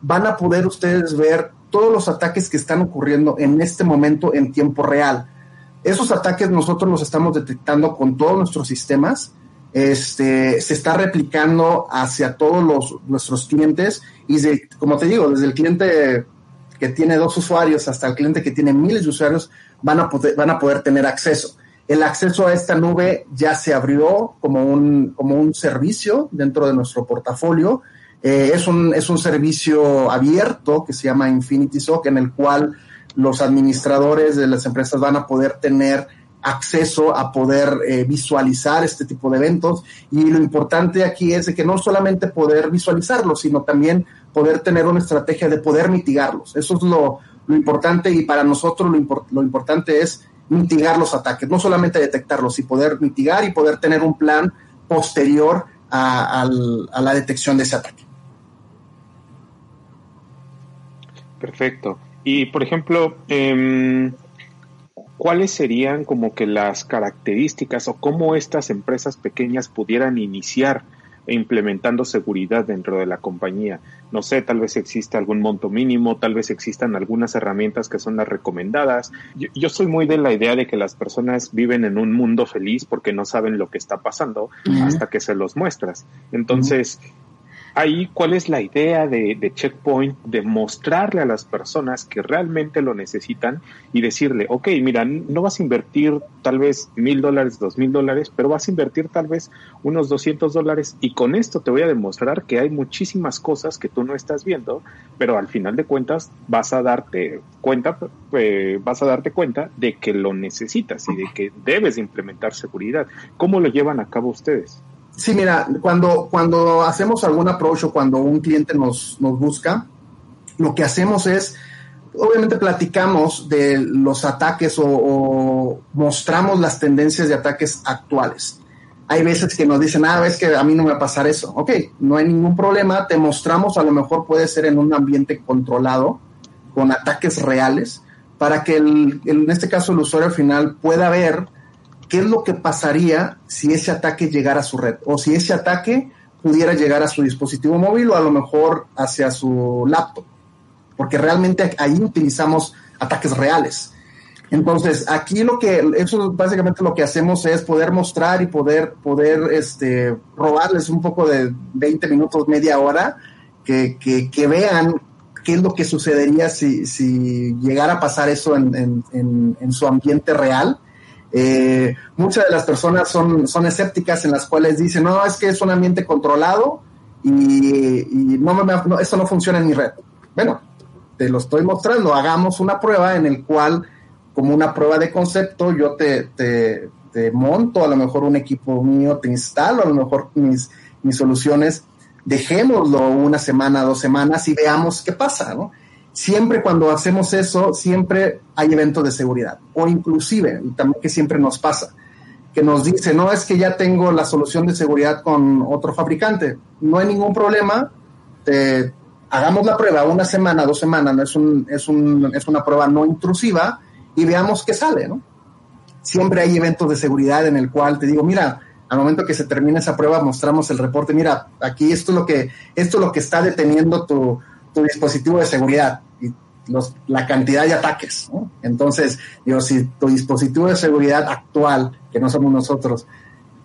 van a poder ustedes ver todos los ataques que están ocurriendo en este momento en tiempo real. Esos ataques nosotros los estamos detectando con todos nuestros sistemas este, se está replicando hacia todos los, nuestros clientes y como te digo, desde el cliente que tiene dos usuarios hasta el cliente que tiene miles de usuarios van a poder, van a poder tener acceso. El acceso a esta nube ya se abrió como un, como un servicio dentro de nuestro portafolio. Eh, es, un, es un servicio abierto que se llama Infinity SOC en el cual los administradores de las empresas van a poder tener acceso a poder eh, visualizar este tipo de eventos y lo importante aquí es que no solamente poder visualizarlos, sino también poder tener una estrategia de poder mitigarlos. Eso es lo, importante y para nosotros lo, lo, importante es mitigar los ataques, no solamente detectarlos y poder mitigar y poder tener un plan posterior a, a la detección de ese ataque. Perfecto. Y por ejemplo, eh, ¿cuáles serían como que las características o cómo estas empresas pequeñas pudieran iniciar implementando seguridad dentro de la compañía? No sé, tal vez exista algún monto mínimo, tal vez existan algunas herramientas que son las recomendadas. Yo, soy muy de la idea de que las personas viven en un mundo feliz porque no saben lo que está pasando hasta que se los muestras. Entonces, ahí cuál es la idea de, Checkpoint de mostrarle a las personas que realmente lo necesitan y decirle, ok, mira, no vas a invertir tal vez mil dólares, dos mil dólares, pero vas a invertir tal vez unos 200 dólares y con esto te voy a demostrar que hay muchísimas cosas que tú no estás viendo, pero al final de cuentas vas a darte cuenta, eh, vas a darte cuenta de que lo necesitas y de que debes implementar seguridad. ¿Cómo lo llevan a cabo ustedes? Sí, mira, cuando, cuando hacemos algún approach o cuando un cliente nos, nos busca, lo que hacemos es, obviamente platicamos de los ataques o, mostramos las tendencias de ataques actuales. Hay veces que nos dicen, ah, es que a mí no me va a pasar eso. Ok, no hay ningún problema, te mostramos, a lo mejor puede ser en un ambiente controlado, con ataques reales, para que el, en este caso el usuario final pueda ver qué es lo que pasaría si ese ataque llegara a su red o si ese ataque pudiera llegar a su dispositivo móvil o a lo mejor hacia su laptop, porque realmente ahí utilizamos ataques reales. Entonces, aquí lo que, eso básicamente lo que hacemos es poder mostrar y poder, poder, este, robarles un poco de 20 minutos, media hora, que, que, vean qué es lo que sucedería si, si llegara a pasar eso en, en, en su ambiente real Eh, muchas de las personas son, son escépticas en las cuales dicen, no, es que es un ambiente controlado y, no, me, no, esto no funciona en mi red. Bueno, te lo estoy mostrando, hagamos una prueba en el cual, como una prueba de concepto, yo te, te, te monto a lo mejor un equipo mío, te instalo a lo mejor mis, mis soluciones, dejémoslo una semana, dos semanas y veamos qué pasa, ¿no? Siempre cuando hacemos eso, siempre hay eventos de seguridad, o inclusive, también que siempre nos pasa, que nos dice, no es que ya tengo la solución de seguridad con otro fabricante, no hay ningún problema, hagamos la prueba una semana, dos semanas, ¿no? es, un, es, un, es una prueba no intrusiva y veamos qué sale, ¿no? Siempre hay eventos de seguridad en el cual te digo, mira, al momento que se termina esa prueba mostramos el reporte, mira, aquí esto es lo que, esto es lo que está deteniendo tu, tu dispositivo de seguridad los, la cantidad de ataques. Entonces, digo, si tu dispositivo de seguridad actual, que no somos nosotros,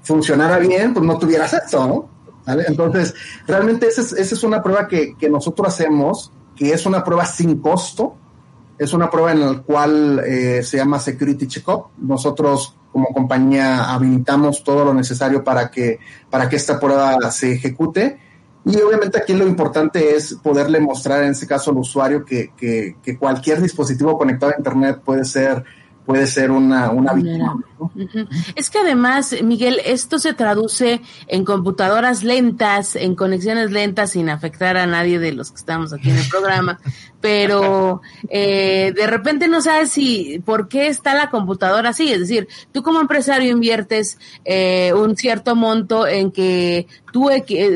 funcionara bien, pues no tuvieras esto, ¿no? Entonces, realmente esa es, esa es una prueba que, que, nosotros hacemos, que es una prueba sin costo, es una prueba en la cual eh, se llama Security Checkup. Nosotros como compañía habilitamos todo lo necesario para que, para que esta prueba se ejecute y obviamente aquí lo importante es poderle mostrar en este caso al usuario que, que, que cualquier dispositivo conectado a Internet puede ser puede ser una, una Es que además, Miguel, esto se traduce en computadoras lentas, en conexiones lentas, sin afectar a nadie de los que estamos aquí en el programa, pero eh, de repente no sabes si por qué está la computadora así. Es decir, tú como empresario inviertes eh, un cierto monto en que tu,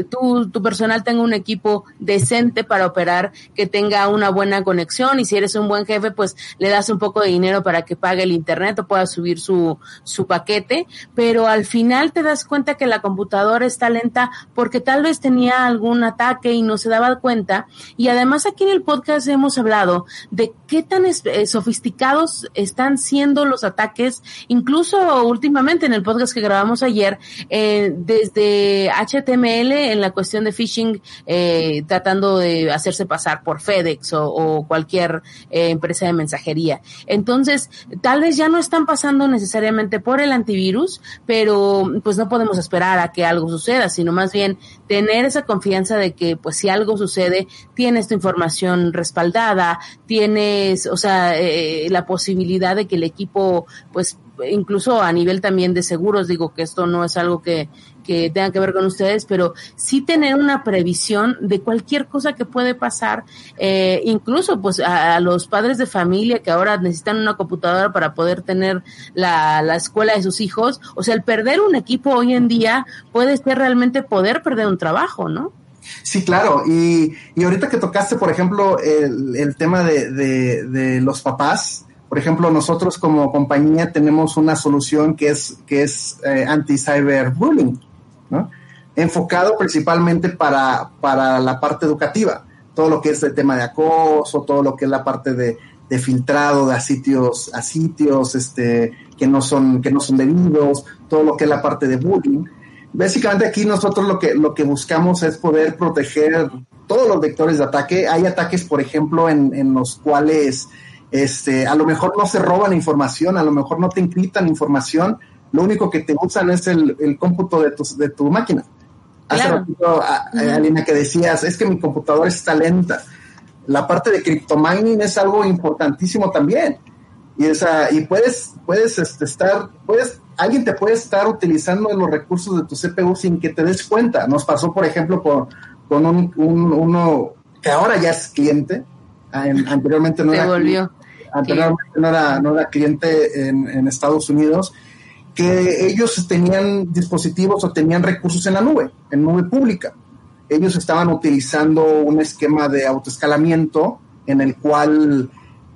tu, tu personal tenga un equipo decente para operar, que tenga una buena conexión y si eres un buen jefe, pues le das un poco de dinero para que pague el internet o pueda subir su, su paquete, pero al final te das cuenta que la computadora está lenta porque tal vez tenía algún ataque y no se daba cuenta. Y además aquí en el podcast hemos hablado de qué tan eh, sofisticados están siendo los ataques, incluso últimamente en el podcast que grabamos ayer, eh, desde HTML en la cuestión de phishing, eh, tratando de hacerse pasar por FedEx o, o cualquier eh, empresa de mensajería. Entonces, tal vez ya no están pasando necesariamente por el antivirus, pero pues no podemos esperar a que algo suceda, sino más bien tener esa confianza de que pues si algo sucede, tienes tu información respaldada, tienes, o sea, eh, la posibilidad de que el equipo pues incluso a nivel también de seguros, digo que esto no es algo que, que tenga que ver con ustedes, pero sí tener una previsión de cualquier cosa que puede pasar, eh, incluso pues a, los padres de familia que ahora necesitan una computadora para poder tener la, la escuela de sus hijos, o sea, el perder un equipo hoy en día puede ser realmente poder perder un trabajo, ¿no? Sí, claro. Y, y ahorita que tocaste, por ejemplo, el, el tema de, de, de, los papás, por ejemplo, nosotros como compañía tenemos una solución que es, que es eh, anti-cyberbullying, enfocado principalmente para, para la parte educativa, todo lo que es el tema de acoso, todo lo que es la parte de, de filtrado de a sitios, a sitios este, que, no son, que no son debidos, todo lo que es la parte de bullying. Básicamente aquí nosotros lo que, lo que buscamos es poder proteger todos los vectores de ataque. Hay ataques, por ejemplo, en, en los cuales este, a lo mejor no se roban información, a lo mejor no te encriptan información, lo único que te usan es el, el cómputo de tu, de tu máquina. Hace ratito, Alina, que decías, es que mi computadora está lenta. La parte de cryptomining es algo importantísimo también. Y, esa, y puedes, puedes este, estar, puedes, alguien te puede estar utilizando los recursos de tu CPU sin que te des cuenta. Nos pasó, por ejemplo, con, con un, un uno que ahora ya es cliente, anteriormente no era volvió anteriormente no era, no era cliente en, en, Estados Unidos, que ellos tenían dispositivos o tenían recursos en la nube, en nube pública. Ellos estaban utilizando un esquema de autoescalamiento en el cual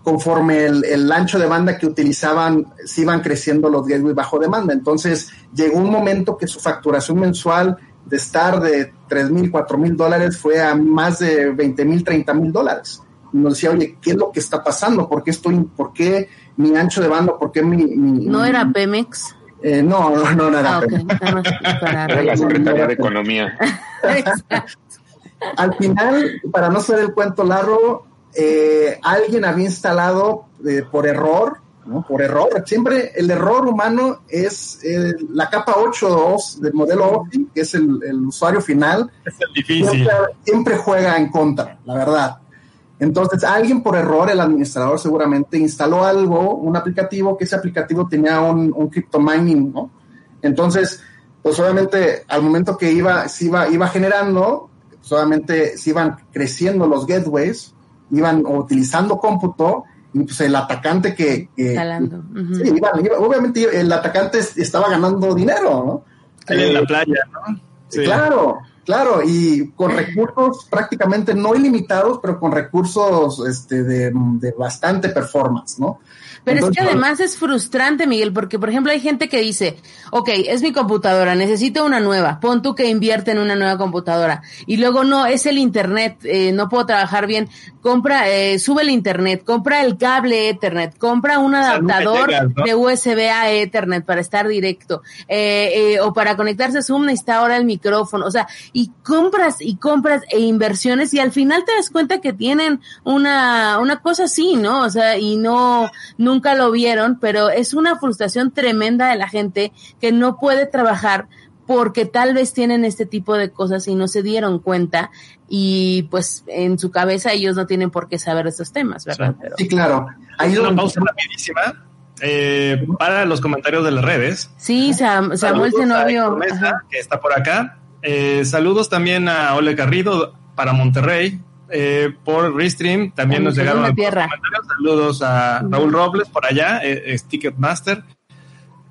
conforme el, el, ancho de banda que utilizaban, se iban creciendo los gateways bajo demanda. Entonces llegó un momento que su facturación mensual de estar de 3 mil, 4 mil dólares fue a más de 20 mil, 30 mil dólares nos decía, oye, ¿qué es lo que está pasando? ¿Por qué estoy, por qué mi ancho de banda, por qué mi... ¿No era Pemex? Eh, no, *laughs* no, no, era ah. Era la Secretaría de Economía. *laughs* Al final, para no ser el cuento largo, eh, alguien había instalado eh, por error ¿no? Por error. Siempre el error humano es eh, la capa 8 del modelo OPI, que es el, el usuario final. Es el difícil. Siempre, siempre juega en contra, la verdad. Entonces, alguien por error, el administrador seguramente instaló algo, un aplicativo, que ese aplicativo tenía un, un crypto mining, ¿no? Entonces, pues obviamente al momento que iba, se iba, iba generando, solamente se iban creciendo los gateways, iban utilizando cómputo, y pues el atacante que... que sí, iba- iba- obviamente el atacante estaba ganando dinero, ¿no? Ahí en la playa, ¿no? Sí. Claro, claro, y con recursos prácticamente no ilimitados, pero con recursos este, de, de bastante performance, ¿no? Pero es que además es frustrante, Miguel, porque por ejemplo hay gente que dice, ok, es mi computadora, necesito una nueva, pon tú que invierte en una nueva computadora. Y luego no, es el internet, eh, no puedo trabajar bien, compra, eh, sube el internet, compra el cable Ethernet, compra un adaptador ¿no? de USB a Ethernet para estar directo, eh, eh, o para conectarse a Zoom necesita ahora el micrófono, o sea, y compras y compras e inversiones y al final te das cuenta que tienen una, una cosa así, ¿no? O sea, y no, nunca lo vieron, pero es una frustración tremenda de la gente que no puede trabajar porque tal vez tienen este tipo de cosas y no se dieron cuenta y pues en su cabeza ellos no tienen por qué saber estos temas, ¿verdad? Sí. Pero, Sí, claro. Ahí Una pausa rapidísima eh, para los comentarios de las redes. sí, Sam- Samuel ajá. que está por acá. Eh, saludos también a Ole Garrido para Monterrey. Eh, por Restream también nos mi llegaron tierra. comentarios. Saludos a Raúl Robles por allá, eh, es Ticketmaster.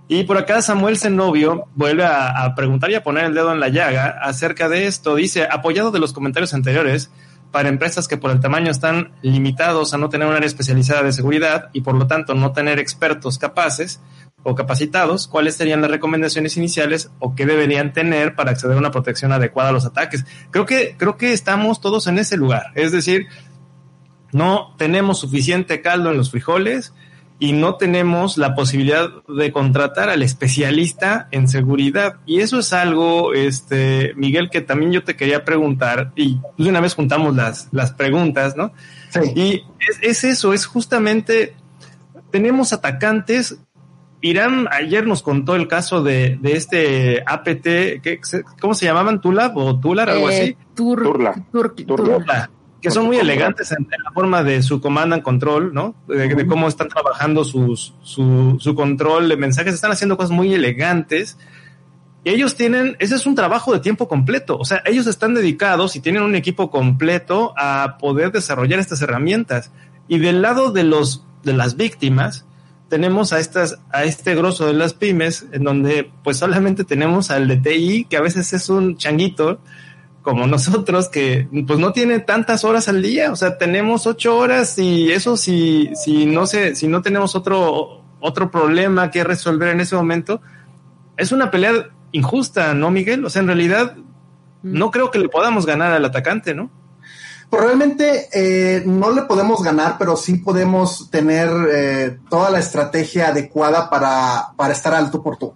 Y por acá Samuel Zenobio vuelve a, a preguntar y a poner el dedo en la llaga acerca de esto. Dice, apoyado de los comentarios anteriores, para empresas que por el tamaño están limitados a no tener un área especializada de seguridad y por lo tanto no tener expertos capaces o capacitados, ¿cuáles serían las recomendaciones iniciales o qué deberían tener para acceder a una protección adecuada a los ataques? Creo que, creo que estamos todos en ese lugar. Es decir, no tenemos suficiente caldo en los frijoles y no tenemos la posibilidad de contratar al especialista en seguridad. Y eso es algo, este, Miguel, que también yo te quería preguntar, y de una vez juntamos las, las preguntas, ¿no? Sí. Y es, es eso, es justamente, tenemos atacantes. Irán ayer nos contó el caso de, de este APT, que, ¿cómo se llamaban? ¿Tulab o Tular? Algo Eh, así. Tur- Turla. Tur- Turla. Turla, que son muy elegantes en, en la forma de su command and control, ¿no? De, de cómo están trabajando sus, su, su control de mensajes, están haciendo cosas muy elegantes. Y ellos tienen, ese es un trabajo de tiempo completo, o sea, ellos están dedicados y tienen un equipo completo a poder desarrollar estas herramientas. Y del lado de los, de las víctimas, tenemos a estas, a este grosso de las pymes, en donde pues solamente tenemos al de TI, que a veces es un changuito, como nosotros, que pues no tiene tantas horas al día, o sea, tenemos ocho horas y eso si, si no sé, si no tenemos otro, otro problema que resolver en ese momento, es una pelea injusta, ¿no, Miguel? O sea, en realidad no creo que le podamos ganar al atacante, ¿no? Realmente eh, no le podemos ganar, pero sí podemos tener eh, toda la estrategia adecuada para, para estar alto por tú.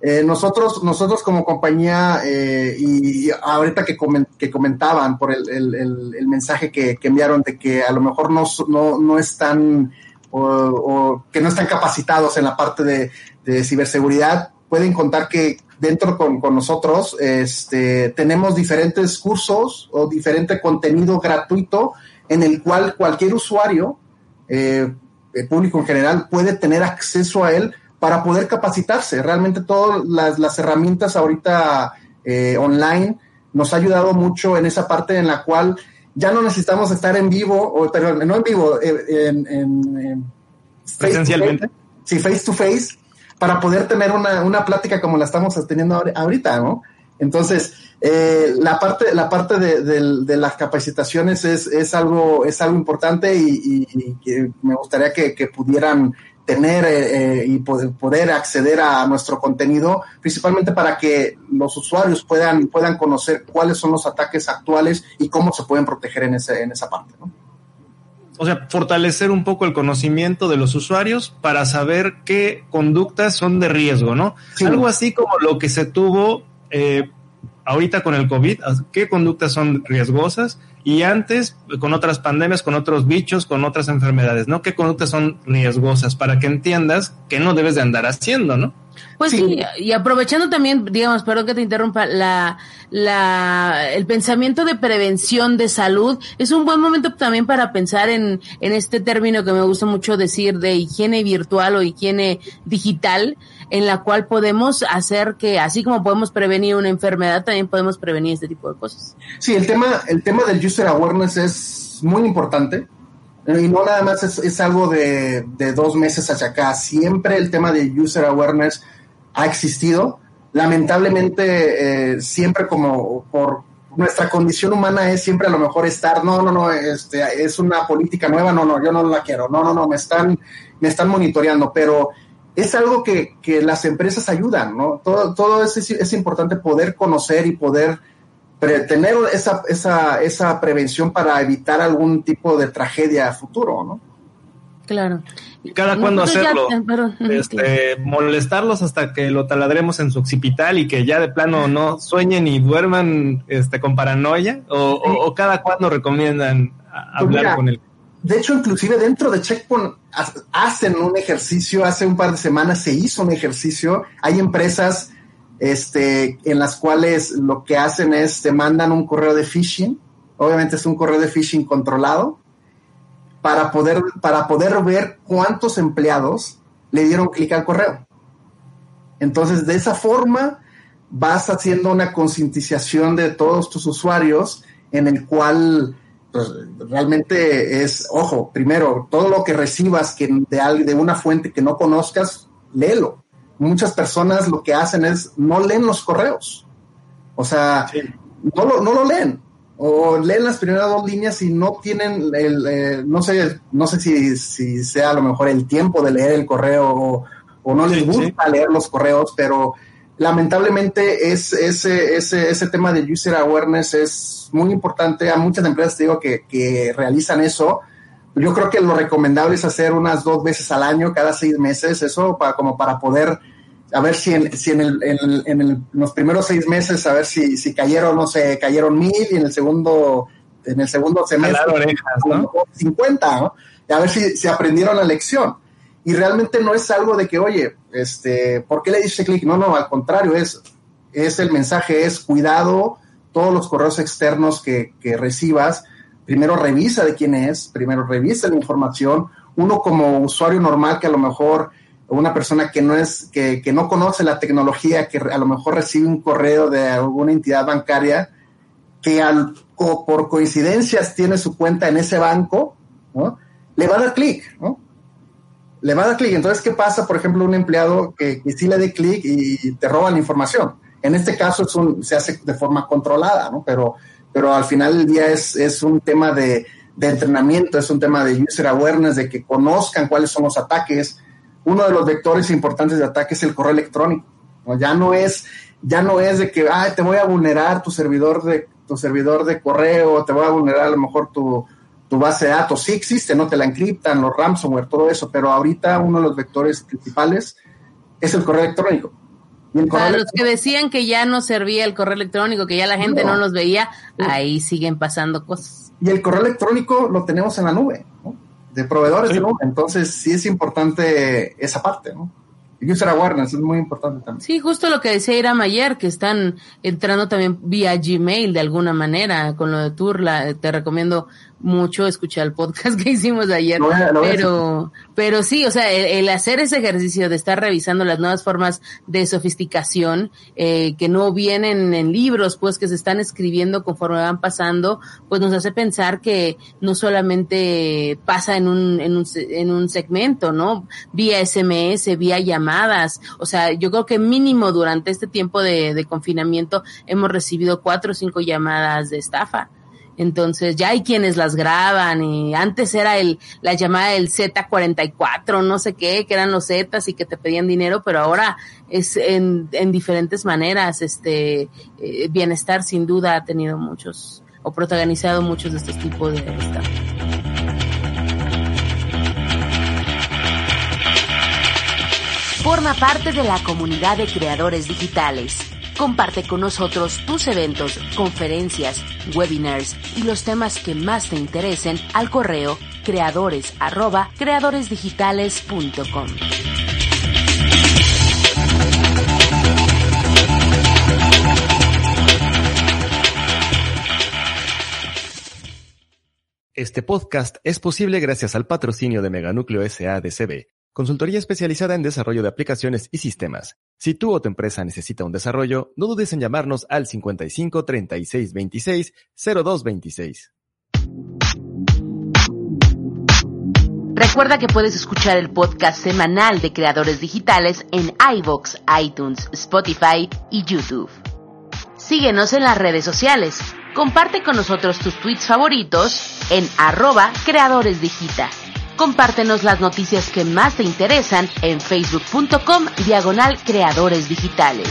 Eh, nosotros, nosotros como compañía, eh, y, ahorita que, comen, que comentaban por el, el, el, el mensaje que, que, enviaron de que a lo mejor no, no, no están o, o, que no están capacitados en la parte de, de ciberseguridad, pueden contar que dentro con, con, nosotros este, tenemos diferentes cursos o diferente contenido gratuito en el cual cualquier usuario, eh, el público en general, puede tener acceso a él para poder capacitarse. Realmente todas las, las herramientas ahorita eh, online nos ha ayudado mucho en esa parte en la cual ya no necesitamos estar en vivo, o perdón, no en vivo, eh, en, en, en presencialmente. Sí, face to face, para poder tener una, una plática como la estamos teniendo ahorita, ¿no? Entonces, eh, la parte, la parte de, de, de, las capacitaciones es, es, algo, es algo importante y, y, me gustaría que, pudieran tener eh, y poder, poder, acceder a nuestro contenido, principalmente para que los usuarios puedan, puedan conocer cuáles son los ataques actuales y cómo se pueden proteger en, ese, en esa parte, ¿no? O sea, fortalecer un poco el conocimiento de los usuarios para saber qué conductas son de riesgo, ¿no? Sí. Algo así como lo que se tuvo eh, ahorita con el COVID, qué conductas son riesgosas y antes con otras pandemias, con otros bichos, con otras enfermedades, ¿no? ¿Qué conductas son riesgosas para que entiendas que no debes de andar haciendo, ¿no? Pues sí. y aprovechando también, digamos, perdón que te interrumpa, la, la, el pensamiento de prevención de salud es un buen momento también para pensar en, en este término que me gusta mucho decir de higiene virtual o higiene digital, en la cual podemos hacer que, así como podemos prevenir una enfermedad, también podemos prevenir este tipo de cosas. Sí, el tema, el tema del user awareness es muy importante y no nada más es, es algo de, de, dos meses hacia acá. Siempre el tema de user awareness ha existido. Lamentablemente, eh, siempre como por nuestra condición humana es siempre a lo mejor estar, no, no, no, este, es una política nueva, no, no, yo no la quiero, no, no, no, me están, me están monitoreando, pero es algo que, que las empresas ayudan, ¿no? Todo, todo es, es importante poder conocer y poder tener esa, esa, esa prevención para evitar algún tipo de tragedia futuro, ¿no? Claro. Y cada cuando hacerlo. este, molestarlos hasta que lo taladremos en su occipital y que ya de plano no sueñen y duerman este, con paranoia. O, o, cada cuando recomiendan hablar pues con él. De hecho, inclusive dentro de Checkpoint hacen un ejercicio. Hace un par de semanas se hizo un ejercicio. Hay empresas este, en las cuales lo que hacen es te mandan un correo de phishing. Obviamente es un correo de phishing controlado para poder, para poder ver cuántos empleados le dieron clic al correo. Entonces, de esa forma, vas haciendo una concientización de todos tus usuarios en el cual pues, realmente es, ojo, primero, todo lo que recibas que de, de una fuente que no conozcas, léelo. Muchas personas lo que hacen es no leen los correos. O sea, no, lo, no lo leen o leen las primeras dos líneas y no tienen el, eh, no sé, no sé si, si, sea a lo mejor el tiempo de leer el correo o, no les gusta leer los correos, pero lamentablemente es, ese, ese, ese tema de user awareness es muy importante. A muchas empresas te digo que, que realizan eso. Yo creo que lo recomendable es hacer unas dos veces al año, cada seis meses, eso para, como para poder a ver si en, si en, el, en, el, los primeros seis meses, a ver si, si cayeron, no sé, cayeron mil y en el segundo, en el segundo semestre, orejas, ¿no? 50, ¿no? Y a ver si, si aprendieron la lección. Y realmente no es algo de que, oye, este, ¿por qué le dice clic? No, no, al contrario, es, es el mensaje, es cuidado, todos los correos externos que, que recibas, primero revisa de quién es, primero revisa la información, uno como usuario normal que a lo mejor una persona que no es, que, que, no conoce la tecnología, que a lo mejor recibe un correo de alguna entidad bancaria, que al, o por coincidencias tiene su cuenta en ese banco, ¿no? Le va a dar clic, ¿no? Le va a dar clic. Entonces, ¿qué pasa, por ejemplo, un empleado que, que sí le dé clic y te roba la información? En este caso es un, se hace de forma controlada, ¿no? Pero, pero al final del día es, es un tema de, de entrenamiento, es un tema de user awareness, de que conozcan cuáles son los ataques, uno de los vectores importantes de ataque es el correo electrónico. Ya no es, ya no es de que te voy a vulnerar tu servidor de tu servidor de correo, te voy a vulnerar a lo mejor tu, tu base de datos. Sí existe, no te la encriptan, los ransomware, todo eso, pero ahorita uno de los vectores principales es el correo electrónico. Para los que decían que ya no servía el correo electrónico, que ya la gente no, los veía, ahí siguen pasando cosas. Y el correo electrónico lo tenemos en la nube. ¿no? de proveedores de nube. Entonces, sí es importante esa parte, ¿no? User awareness es muy importante también. Sí, justo lo que decía Iram ayer, que están entrando también vía Gmail de alguna manera con lo de Turla. Te recomiendo mucho escuchar el podcast *laughs* que hicimos ayer. pero, pero sí, o sea, el, hacer ese ejercicio de estar revisando las nuevas formas de sofisticación eh, que no vienen en libros, pues que se están escribiendo conforme van pasando, pues nos hace pensar que no solamente pasa en un, en un, en un segmento, ¿no? Vía SMS, vía llamadas. O sea, yo creo que mínimo durante este tiempo de, de confinamiento hemos recibido cuatro o cinco llamadas de estafa. Entonces ya hay quienes las graban y antes era el la llamada del Z44, no sé qué, que eran los Zetas y que te pedían dinero, pero ahora es en, en diferentes maneras. Este eh, bienestar sin duda ha tenido muchos o protagonizado muchos de estos tipos de estafas. Forma parte de la comunidad de creadores digitales. Comparte con nosotros tus eventos, conferencias, webinars y los temas que más te interesen al correo creadores arroba creadoresdigitales.com. Este podcast es posible gracias al patrocinio de Meganúcleo S.A.D.C.B., consultoría especializada en desarrollo de aplicaciones y sistemas. Si tú o tu empresa necesita un desarrollo, no dudes en llamarnos al 55 36 26 02 26. Recuerda que puedes escuchar el podcast semanal de creadores digitales en iVoox, iTunes, Spotify y YouTube. Síguenos en las redes sociales. Comparte con nosotros tus tweets favoritos en arroba creadoresdigita. Compártenos las noticias que más te interesan en facebook.com diagonal creadores digitales.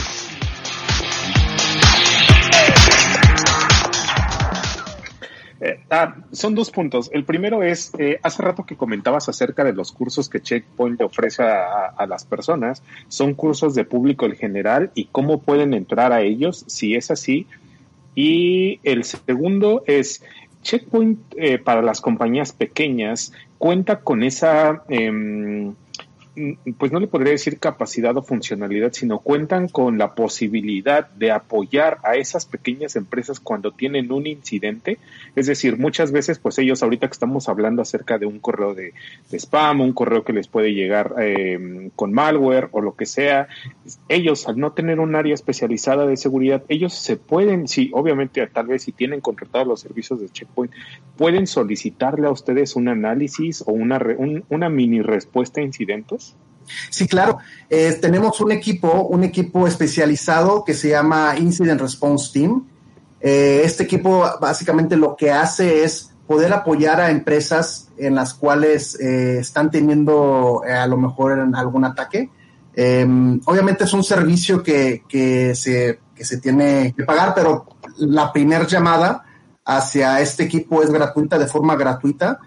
Eh, ah, son dos puntos. El primero es, eh, hace rato que comentabas acerca de los cursos que Checkpoint ofrece a, a, las personas. Son cursos de público en general y cómo pueden entrar a ellos, si es así. Y el segundo es, Checkpoint eh, para las compañías pequeñas cuenta con esa... Eh, pues no le podría decir capacidad o funcionalidad, sino cuentan con la posibilidad de apoyar a esas pequeñas empresas cuando tienen un incidente. Es decir, muchas veces, pues ellos ahorita que estamos hablando acerca de un correo de, spam, un correo que les puede llegar eh, con malware o lo que sea, ellos al no tener un área especializada de seguridad, ellos se pueden, sí, obviamente tal vez si tienen contratados los servicios de Checkpoint, pueden solicitarle a ustedes un análisis o una, un, una mini respuesta a incidentes. Sí, claro. Eh, tenemos un equipo, un equipo especializado que se llama Incident Response Team. Eh, este equipo básicamente lo que hace es poder apoyar a empresas en las cuales eh, están teniendo a lo mejor algún ataque. Em, obviamente es un servicio que, que, se, que se tiene que pagar, pero la primera llamada hacia este equipo es gratuita, de forma gratuita.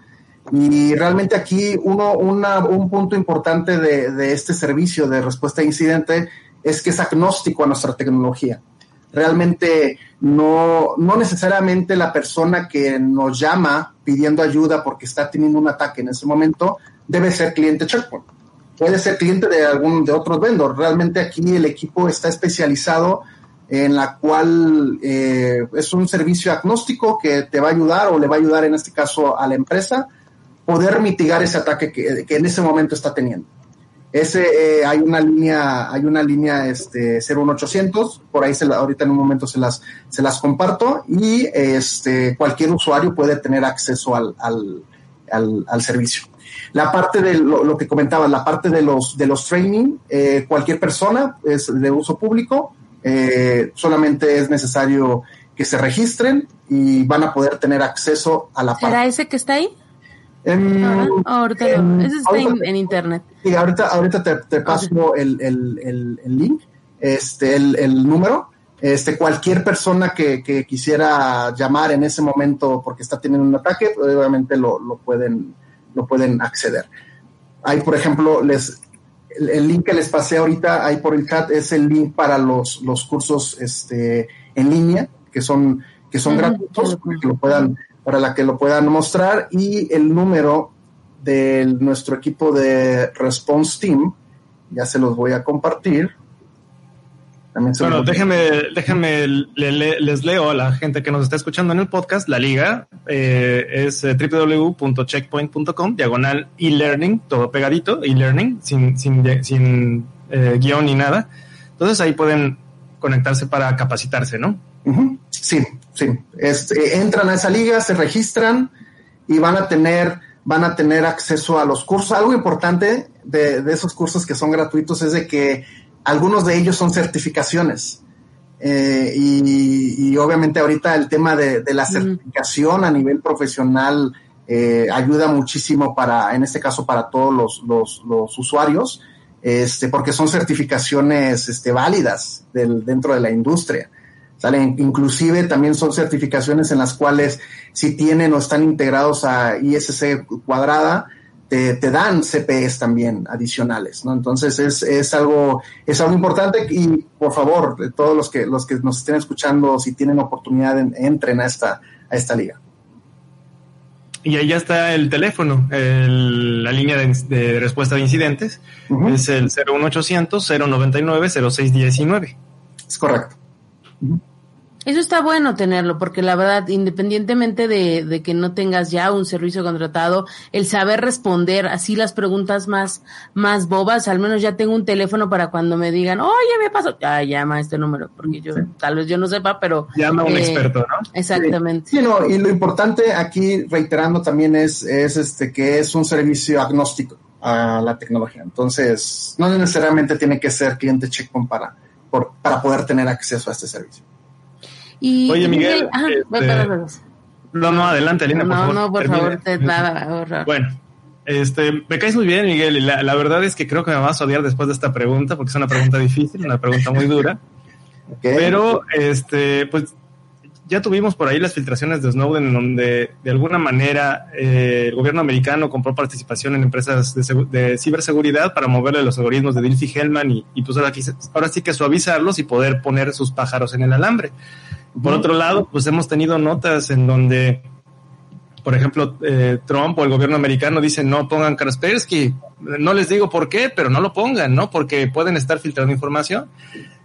Y realmente aquí uno, una, un punto importante de, este servicio de respuesta a incidente es que es agnóstico a nuestra tecnología. Realmente no, no necesariamente la persona que nos llama pidiendo ayuda porque está teniendo un ataque en ese momento debe ser cliente Checkpoint. Puede ser cliente de algún de otros vendors. Realmente aquí el equipo está especializado en la cual eh, es un servicio agnóstico que te va a ayudar o le va a ayudar en este caso a la empresa poder mitigar ese ataque que, que en ese momento está teniendo. Ese, eh, hay una línea, hay una línea este, 01800, por ahí se la, ahorita en un momento se las, se las comparto y este, cualquier usuario puede tener acceso al, al, al, al servicio. La parte de lo, lo, que comentaba, la parte de los, de los training, eh, cualquier persona es de uso público, eh, solamente es necesario que se registren y van a poder tener acceso a la parte. ¿Será ese que está ahí? En, ahorita, en, eso está ahorita, en, internet. Sí, ahorita, ahorita te, te paso okay. el, el, el, el, link, este, el, el número. Este, cualquier persona que, que, quisiera llamar en ese momento porque está teniendo un ataque, obviamente lo, lo pueden, lo pueden acceder. Hay, por ejemplo, les, el, link que les pasé ahorita ahí por el chat es el link para los, los cursos este, en línea, que son, que son uh -huh. gratuitos, que lo puedan para la que lo puedan mostrar y el número de nuestro equipo de Response Team, ya se los voy a compartir. También se bueno, déjenme, déjenme le, le, les leo a la gente que nos está escuchando en el podcast. La liga eh, es www.checkpoint.com, diagonal e-learning, todo pegadito, e-learning, sin, sin, sin eh, guion ni nada. Entonces ahí pueden conectarse para capacitarse, ¿no? Uh -huh. Sí, sí. Este, entran a esa liga, se registran y van a tener, van a tener acceso a los cursos. Algo importante de, de esos cursos que son gratuitos es de que algunos de ellos son certificaciones. Eh, y, y, obviamente ahorita el tema de, de la certificación uh -huh. a nivel profesional eh, ayuda muchísimo para, en este caso, para todos los, los, los usuarios, este, porque son certificaciones este, válidas del, dentro de la industria. ¿Sale? Inclusive también son certificaciones en las cuales si tienen o están integrados a ISC cuadrada, te, te, dan CPEs también adicionales, ¿no? Entonces es, es, algo, es algo importante y por favor, todos los que, los que nos estén escuchando, si tienen oportunidad, entren a esta, a esta liga. Y ahí ya está el teléfono, el, la línea de, de, respuesta de incidentes, es el 01800 099 0619. Es correcto. Eso está bueno tenerlo, porque la verdad, independientemente de, de, que no tengas ya un servicio contratado, el saber responder así las preguntas más, más bobas, al menos ya tengo un teléfono para cuando me digan, oye, me pasó, ya llama a este número, porque yo, tal vez yo no sepa, pero. Llama a un eh, experto, ¿no? Exactamente. Sí, no, y lo importante aquí, reiterando también, es, es este que es un servicio agnóstico a la tecnología. Entonces, no necesariamente tiene que ser cliente Checkpoint para, por, para poder tener acceso a este servicio. Y, Oye, Miguel. Ajá, este. No, no, adelante, por no, favor. no, por favor, te, nada, horror. Bueno, este, me caes muy bien, Miguel, y la, la, verdad es que creo que me vas a odiar después de esta pregunta, porque es una pregunta difícil, una pregunta muy dura. *laughs* Okay. Pero, este, pues, ya tuvimos por ahí las filtraciones de Snowden, en donde de alguna manera eh, el gobierno americano compró participación en empresas de, de ciberseguridad para moverle los algoritmos de Diffie-Hellman y, y pues ahora, ahora sí que suavizarlos y poder poner sus pájaros en el alambre. Por otro lado, pues hemos tenido notas en donde, por ejemplo, eh, Trump o el gobierno americano dicen no pongan Kaspersky. No les digo por qué, pero no lo pongan, ¿no? Porque pueden estar filtrando información.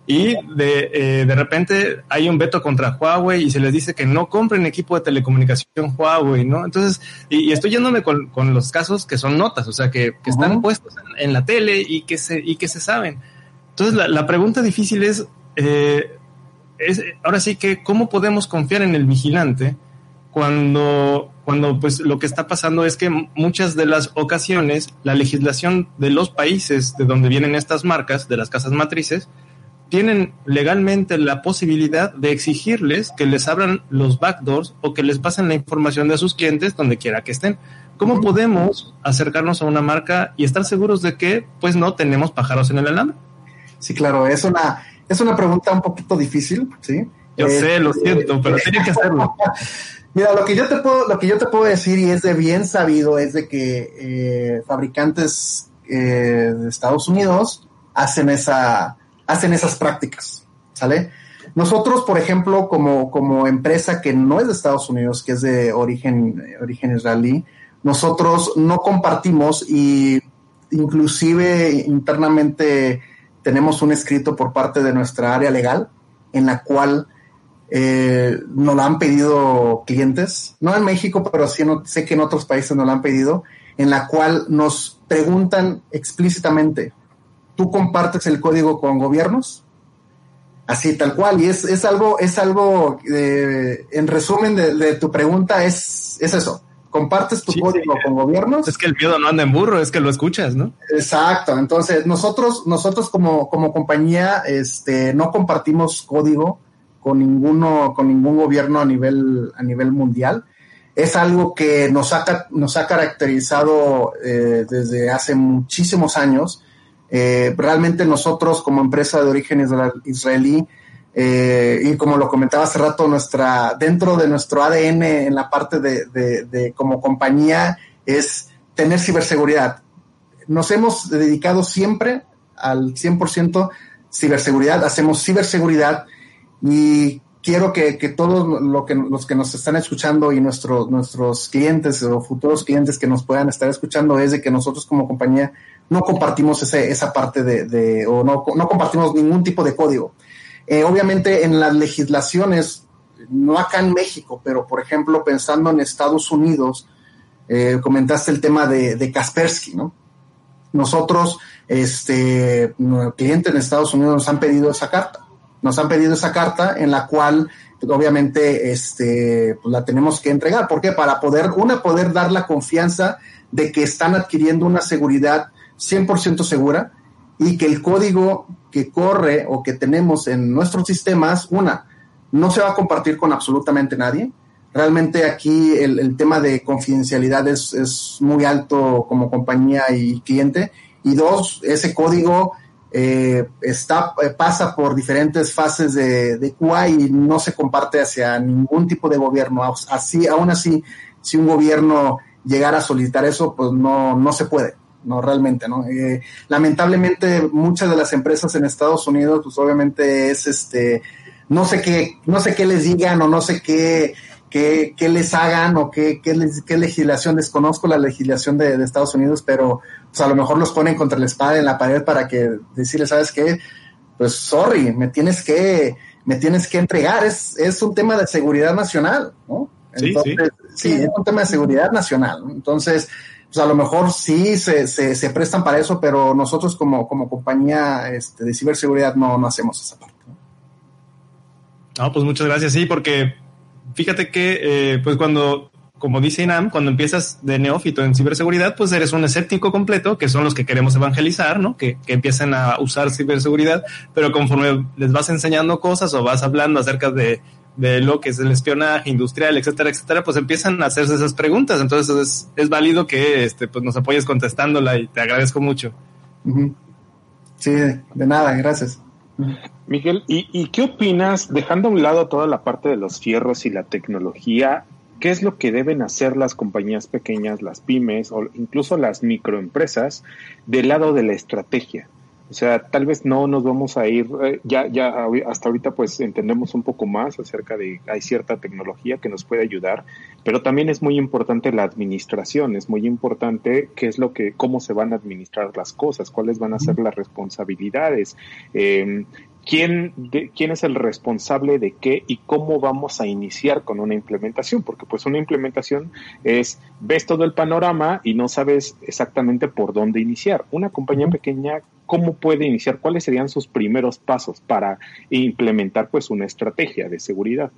Y de, eh, de repente hay un veto contra Huawei y se les dice que no compren equipo de telecomunicación Huawei, ¿no? Entonces, y, y estoy yéndome con, con, los casos que son notas, o sea, que, que están uh -huh. puestos en, en, la tele y que se, y que se saben. Entonces, la, la pregunta difícil es, eh, es, ahora sí que, ¿cómo podemos confiar en el vigilante cuando, cuando pues lo que está pasando es que muchas de las ocasiones la legislación de los países de donde vienen estas marcas, de las casas matrices, tienen legalmente la posibilidad de exigirles que les abran los backdoors o que les pasen la información de sus clientes donde quiera que estén. ¿Cómo podemos acercarnos a una marca y estar seguros de que pues no tenemos pájaros en el alambre? Sí, claro, es una, es una pregunta un poquito difícil, ¿sí? Yo eh, sé, lo siento, pero tiene que hacerlo. *laughs* Mira, lo que yo te puedo, lo que yo te puedo decir y es de bien sabido es de que eh, fabricantes eh, de Estados Unidos hacen esa, hacen esas prácticas, ¿sale? Nosotros, por ejemplo, como, como empresa que no es de Estados Unidos, que es de origen, origen israelí, nosotros no compartimos y inclusive internamente tenemos un escrito por parte de nuestra área legal en la cual eh, nos lo han pedido clientes, no en México, pero sí en, sé que en otros países nos lo han pedido, en la cual nos preguntan explícitamente, ¿tú compartes el código con gobiernos? Así, tal cual, y es, es algo, es algo, eh, en resumen de, de, tu pregunta, es, es eso. ¿Compartes tu sí, código sí. con gobiernos? Es que el miedo no anda en burro, es que lo escuchas, ¿no? Exacto. Entonces, nosotros, nosotros como, como compañía, este, no compartimos código con ninguno, con ningún gobierno a nivel, a nivel mundial. Es algo que nos ha, nos ha caracterizado eh, desde hace muchísimos años. Eh, realmente nosotros como empresa de origen israelí, eh, y como lo comentaba hace rato, nuestra, dentro de nuestro ADN en la parte de, de, como compañía es tener ciberseguridad. Nos hemos dedicado siempre al 100% ciberseguridad, hacemos ciberseguridad y quiero que, que todos lo que, los que nos están escuchando y nuestro, nuestros clientes o futuros clientes que nos puedan estar escuchando es de que nosotros como compañía no compartimos ese, esa parte de, o no, no compartimos ningún tipo de código. Eh, obviamente en las legislaciones, no acá en México, pero por ejemplo pensando en Estados Unidos, eh, comentaste el tema de, de, Kaspersky, ¿no? Nosotros, este, el cliente en Estados Unidos nos han pedido esa carta, nos han pedido esa carta en la cual obviamente este, pues la tenemos que entregar. ¿Por qué? Para poder, una, poder dar la confianza de que están adquiriendo una seguridad 100% segura y que el código que corre o que tenemos en nuestros sistemas, una, no se va a compartir con absolutamente nadie. Realmente aquí el, el tema de confidencialidad es, es, muy alto como compañía y cliente. Y dos, ese código eh, está, pasa por diferentes fases de, de QA y no se comparte hacia ningún tipo de gobierno. Así, aún así, si un gobierno llegar a solicitar eso, pues no, no se puede, no realmente, ¿no? Eh, lamentablemente muchas de las empresas en Estados Unidos, pues obviamente es este, no sé qué, no sé qué les digan o no sé qué, qué, qué les hagan o qué, qué, qué, legislación, desconozco la legislación de, de, Estados Unidos, pero pues a lo mejor los ponen contra la espada en la pared para que decirles, ¿sabes qué? Pues sorry, me tienes que, me tienes que entregar, es, es un tema de seguridad nacional, ¿no? Entonces, sí, sí. es un tema de seguridad nacional. Entonces, pues a lo mejor sí se, se, se, prestan para eso, pero nosotros como, como compañía este, de ciberseguridad no, no hacemos esa parte. No, pues muchas gracias, sí, porque fíjate que, eh, pues cuando, como dice Inam, cuando empiezas de neófito en ciberseguridad, pues eres un escéptico completo, que son los que queremos evangelizar, ¿no? Que, que empiecen a usar ciberseguridad, pero conforme les vas enseñando cosas o vas hablando acerca de, de lo que es el espionaje industrial, etcétera, etcétera, pues empiezan a hacerse esas preguntas. Entonces es, es válido que este, pues nos apoyes contestándola y te agradezco mucho. Sí, de nada, gracias. Miguel, ¿y, ¿y, qué opinas, dejando a un lado toda la parte de los fierros y la tecnología, qué es lo que deben hacer las compañías pequeñas, las pymes o incluso las microempresas del lado de la estrategia? O sea, tal vez no nos vamos a ir, eh, ya, ya hasta ahorita pues entendemos un poco más acerca de, hay cierta tecnología que nos puede ayudar, pero también es muy importante la administración, es muy importante qué es lo que, cómo se van a administrar las cosas, cuáles van a ser las responsabilidades, eh, quién, de, quién es el responsable de qué y cómo vamos a iniciar con una implementación, porque pues una implementación es, ves todo el panorama y no sabes exactamente por dónde iniciar. Una compañía pequeña, ¿cómo puede iniciar? ¿Cuáles serían sus primeros pasos para implementar pues una estrategia de seguridad?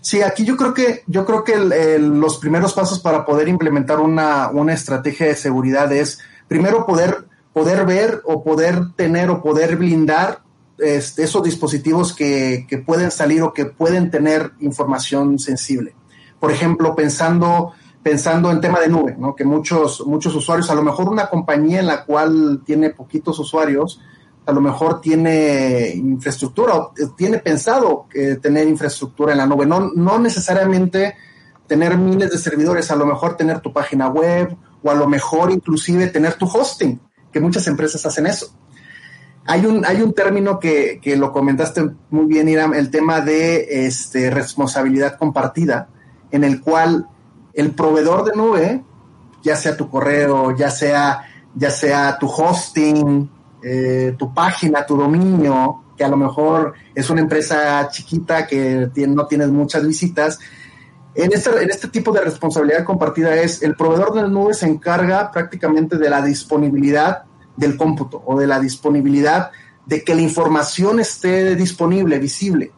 Sí, aquí yo creo que, yo creo que el, los primeros pasos para poder implementar una, una estrategia de seguridad es primero poder, poder ver o poder tener o poder blindar este, esos dispositivos que, que, pueden salir o que pueden tener información sensible. Por ejemplo, pensando, pensando en tema de nube, ¿no? que muchos, muchos usuarios, a lo mejor una compañía en la cual tiene poquitos usuarios, a lo mejor tiene infraestructura o tiene pensado eh, tener infraestructura en la nube, no, no necesariamente tener miles de servidores, a lo mejor tener tu página web o a lo mejor inclusive tener tu hosting, que muchas empresas hacen eso. Hay un, hay un término que, que, lo comentaste muy bien, Iram, el tema de este, responsabilidad compartida, en el cual el proveedor de nube, ya sea tu correo, ya sea, ya sea tu hosting, eh, tu página, tu dominio, que a lo mejor es una empresa chiquita que no tienes muchas visitas, en este, en este tipo de responsabilidad compartida es el proveedor de la nube se encarga prácticamente de la disponibilidad del cómputo o de la disponibilidad de que la información esté disponible, visible.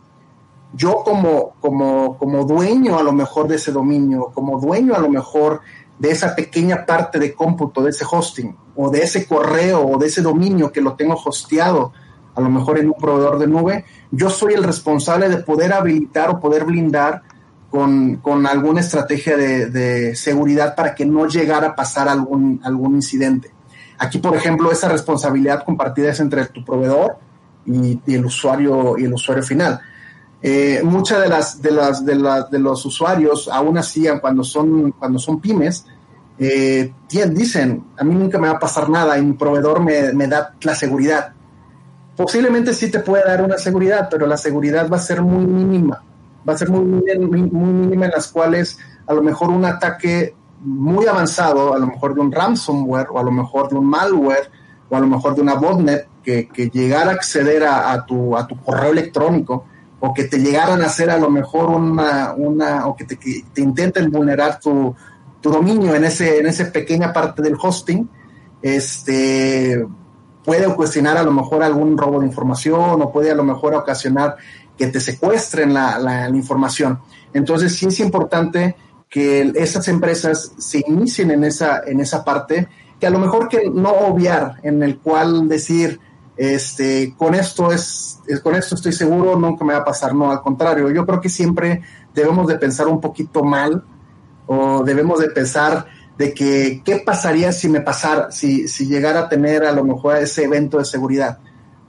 Yo como, como, como dueño a lo mejor de ese dominio, como dueño a lo mejor de esa pequeña parte de cómputo, de ese hosting, o de ese correo, o de ese dominio que lo tengo hosteado, a lo mejor en un proveedor de nube, yo soy el responsable de poder habilitar o poder blindar con, con alguna estrategia de, de, seguridad para que no llegara a pasar algún, algún incidente. Aquí, por ejemplo, esa responsabilidad compartida es entre tu proveedor y, el usuario y el usuario final. Eh, muchas de las, de las, de las de los usuarios, aún así, cuando son, cuando son pymes, eh, dicen, a mí nunca me va a pasar nada y mi proveedor me, me, da la seguridad. Posiblemente sí te puede dar una seguridad, pero la seguridad va a ser muy mínima. Va a ser muy, muy, muy mínima en las cuales a lo mejor un ataque muy avanzado, a lo mejor de un ransomware o a lo mejor de un malware o a lo mejor de una botnet que, que llegara a acceder a, a, tu, a tu correo electrónico o que te llegaran a hacer a lo mejor una, una o que te, que te intenten vulnerar tu, tu, dominio en ese en esa pequeña parte del hosting, este puede ocasionar a lo mejor algún robo de información o puede a lo mejor ocasionar que te secuestren la, la, la información. Entonces sí es importante que esas empresas se inicien en esa, en esa parte, que a lo mejor que no obviar, en el cual decir, este, con esto es, con esto estoy seguro, nunca me va a pasar, no, al contrario, yo creo que siempre debemos de pensar un poquito mal, o debemos de pensar de que, ¿qué pasaría si me pasara, si, si llegara a tener a lo mejor ese evento de seguridad?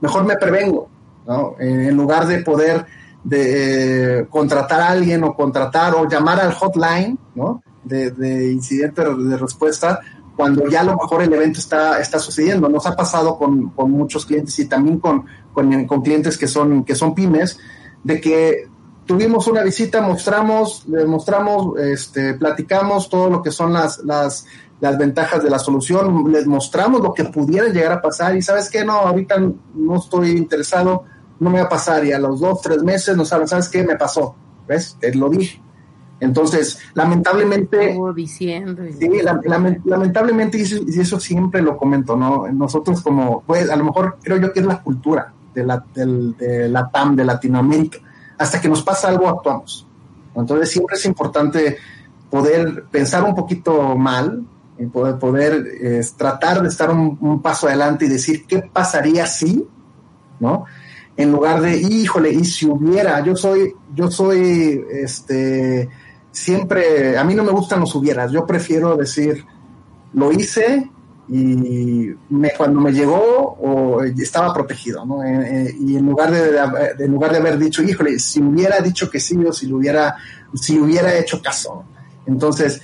Mejor me prevengo, ¿no? En lugar de poder de eh, contratar a alguien o contratar o llamar al hotline, ¿no? de, incidente de respuesta cuando ya a lo mejor el evento está, está sucediendo. Nos ha pasado con, con muchos clientes y también con, con, con, clientes que son, que son pymes, de que tuvimos una visita, mostramos, mostramos, este, platicamos todo lo que son las, las, las ventajas de la solución, les mostramos lo que pudiera llegar a pasar y sabes que no, ahorita no estoy interesado, no me va a pasar y a los dos, tres meses no saben, ¿sabes qué? Me pasó, ¿ves? Te lo dije. Entonces, lamentablemente... Diciendo sí, lamentablemente, y eso, siempre lo comento, ¿no? Nosotros como, pues, a lo mejor creo yo que es la cultura de la, de la TAM, de Latinoamérica. Hasta que nos pasa algo, actuamos. Entonces, siempre es importante poder pensar un poquito mal, y poder, poder tratar de estar un, un, paso adelante y decir qué pasaría si, ¿no? En lugar de, híjole, y si hubiera, yo soy, yo soy, este, siempre, a mí no me gustan los hubieras, yo prefiero decir, lo hice y me, cuando me llegó o estaba protegido, ¿no? Eh, eh, y en lugar de, en lugar de haber dicho, híjole, si hubiera dicho que sí o si lo hubiera, si hubiera hecho caso. Entonces,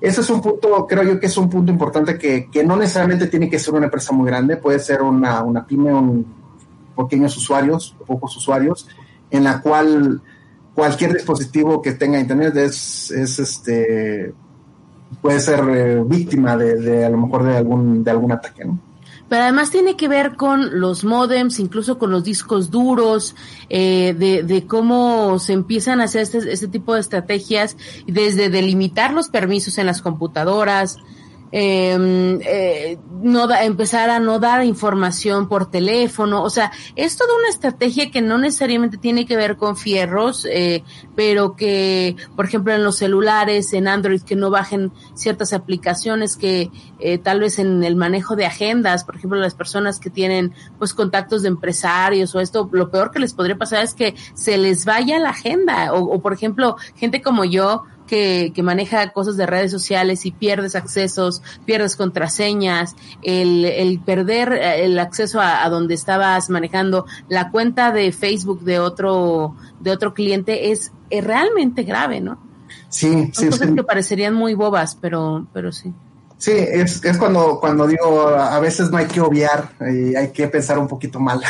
ese es un punto, creo yo que es un punto importante que, que no necesariamente tiene que ser una empresa muy grande, puede ser una, una pyme, un, pequeños usuarios, pocos usuarios, en la cual cualquier dispositivo que tenga internet es este puede ser eh, víctima de, a lo mejor de algún de algún ataque, ¿no? Pero además tiene que ver con los modems, incluso con los discos duros, eh, de, cómo se empiezan a hacer este, este tipo de estrategias, desde delimitar los permisos en las computadoras, Em, eh, no empezar a no dar información por teléfono, o sea, es toda una estrategia que no necesariamente tiene que ver con fierros, eh, pero que, por ejemplo, en los celulares, en Android, que no bajen ciertas aplicaciones que eh, tal vez en el manejo de agendas, por ejemplo, las personas que tienen pues contactos de empresarios o esto, lo peor que les podría pasar es que se les vaya la agenda, o, o por ejemplo, gente como yo, que, maneja cosas de redes sociales y pierdes accesos, pierdes contraseñas, el, el perder eh, el acceso a, donde estabas manejando la cuenta de Facebook de otro, de otro cliente es, realmente grave, ¿no? Sí, Son cosas que parecerían muy bobas, pero, pero sí. Sí, es, es cuando, cuando digo, a veces no hay que obviar y hay que pensar un poquito mal.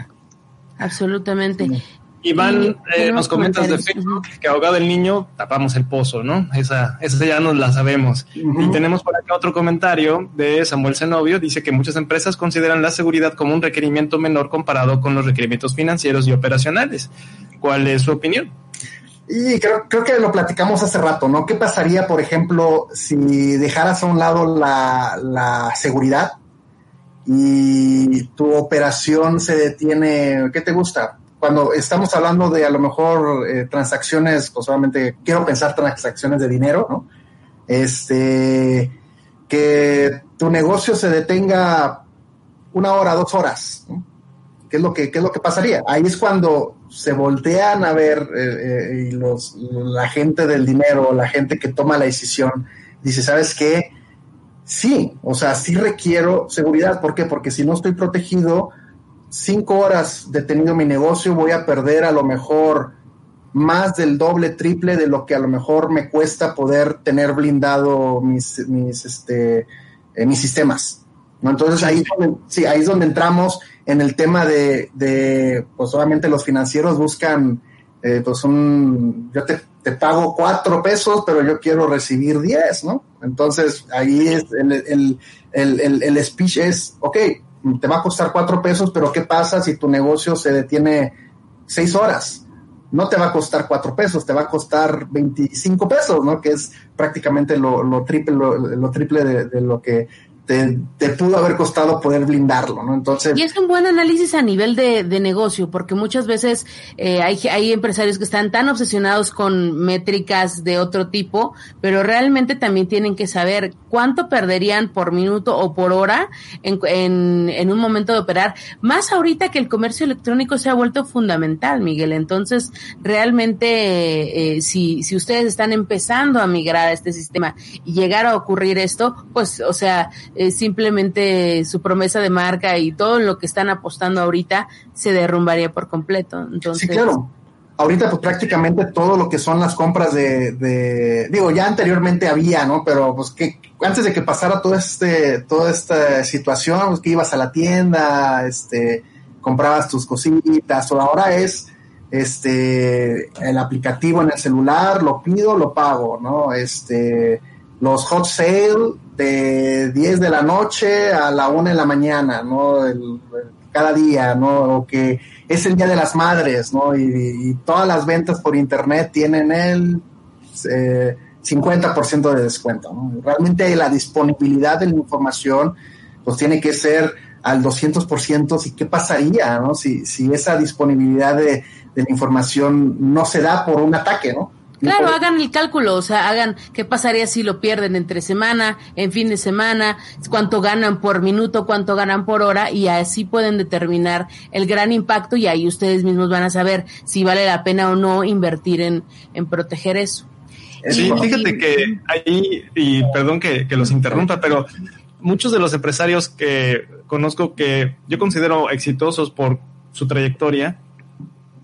*laughs* Absolutamente. Iván, eh, nos comentas de Facebook que ahogado el niño, tapamos el pozo, ¿no? Esa, esa ya nos la sabemos. Y tenemos por acá otro comentario de Samuel Zenobio, dice que muchas empresas consideran la seguridad como un requerimiento menor comparado con los requerimientos financieros y operacionales. ¿Cuál es su opinión? Y creo, creo que lo platicamos hace rato, ¿no? ¿Qué pasaría, por ejemplo, si dejaras a un lado la, la seguridad y tu operación se detiene, ¿qué te gusta? Cuando estamos hablando de a lo mejor eh, transacciones, pues solamente quiero pensar transacciones de dinero, ¿no? Este, que tu negocio se detenga una hora, dos horas. ¿Qué es lo que, qué es lo que pasaría? Ahí es cuando se voltean a ver eh, eh, los, la gente del dinero, la gente que toma la decisión, dice, ¿sabes qué? Sí, o sea, sí requiero seguridad. ¿Por qué? Porque si no estoy protegido, cinco horas detenido mi negocio, voy a perder a lo mejor más del doble, triple de lo que a lo mejor me cuesta poder tener blindado mis, mis, este, eh, mis sistemas. ¿no? Entonces ahí, sí, ahí es donde entramos en el tema de, de pues obviamente los financieros buscan, eh, pues un, yo te, te, pago cuatro pesos, pero yo quiero recibir diez, ¿no? Entonces ahí es el, el, el, el speech es, ok, te va a costar cuatro pesos, pero ¿qué pasa si tu negocio se detiene seis horas? No te va a costar cuatro pesos, te va a costar 25 pesos, ¿no? Que es prácticamente lo, lo triple, lo, triple de, lo que te, pudo haber costado poder blindarlo, ¿no? Entonces. Y es un buen análisis a nivel de, de negocio, porque muchas veces eh, hay, hay empresarios que están tan obsesionados con métricas de otro tipo, pero realmente también tienen que saber cuánto perderían por minuto o por hora en, en, en un momento de operar, más ahorita que el comercio electrónico se ha vuelto fundamental, Miguel. Entonces, realmente, eh, si, si ustedes están empezando a migrar a este sistema y llegar a ocurrir esto, pues, o sea, simplemente su promesa de marca y todo lo que están apostando ahorita se derrumbaría por completo. Entonces, sí, claro. ahorita pues prácticamente todo lo que son las compras de, digo, ya anteriormente había, ¿no? Pero pues que antes de que pasara todo este, toda esta situación, pues que ibas a la tienda, este, comprabas tus cositas, o ahora es este el aplicativo en el celular, lo pido, lo pago, ¿no? Este los hot sale de 10 de la noche a la 1 de la mañana, ¿no? cada día, ¿no? O que es el Día de las Madres, ¿no? Y, todas las ventas por Internet tienen el eh, 50% de descuento, ¿no? Realmente la disponibilidad de la información, pues tiene que ser al 200%, ¿y qué pasaría, ¿no? Si, si esa disponibilidad de, de la información no se da por un ataque, ¿no? Claro, hagan el cálculo, o sea, hagan qué pasaría si lo pierden entre semana, en fin de semana, cuánto ganan por minuto, cuánto ganan por hora y así pueden determinar el gran impacto y ahí ustedes mismos van a saber si vale la pena o no invertir en, en proteger eso. Sí, fíjate que ahí, y perdón que, que los interrumpa, pero muchos de los empresarios que conozco que yo considero exitosos por su trayectoria,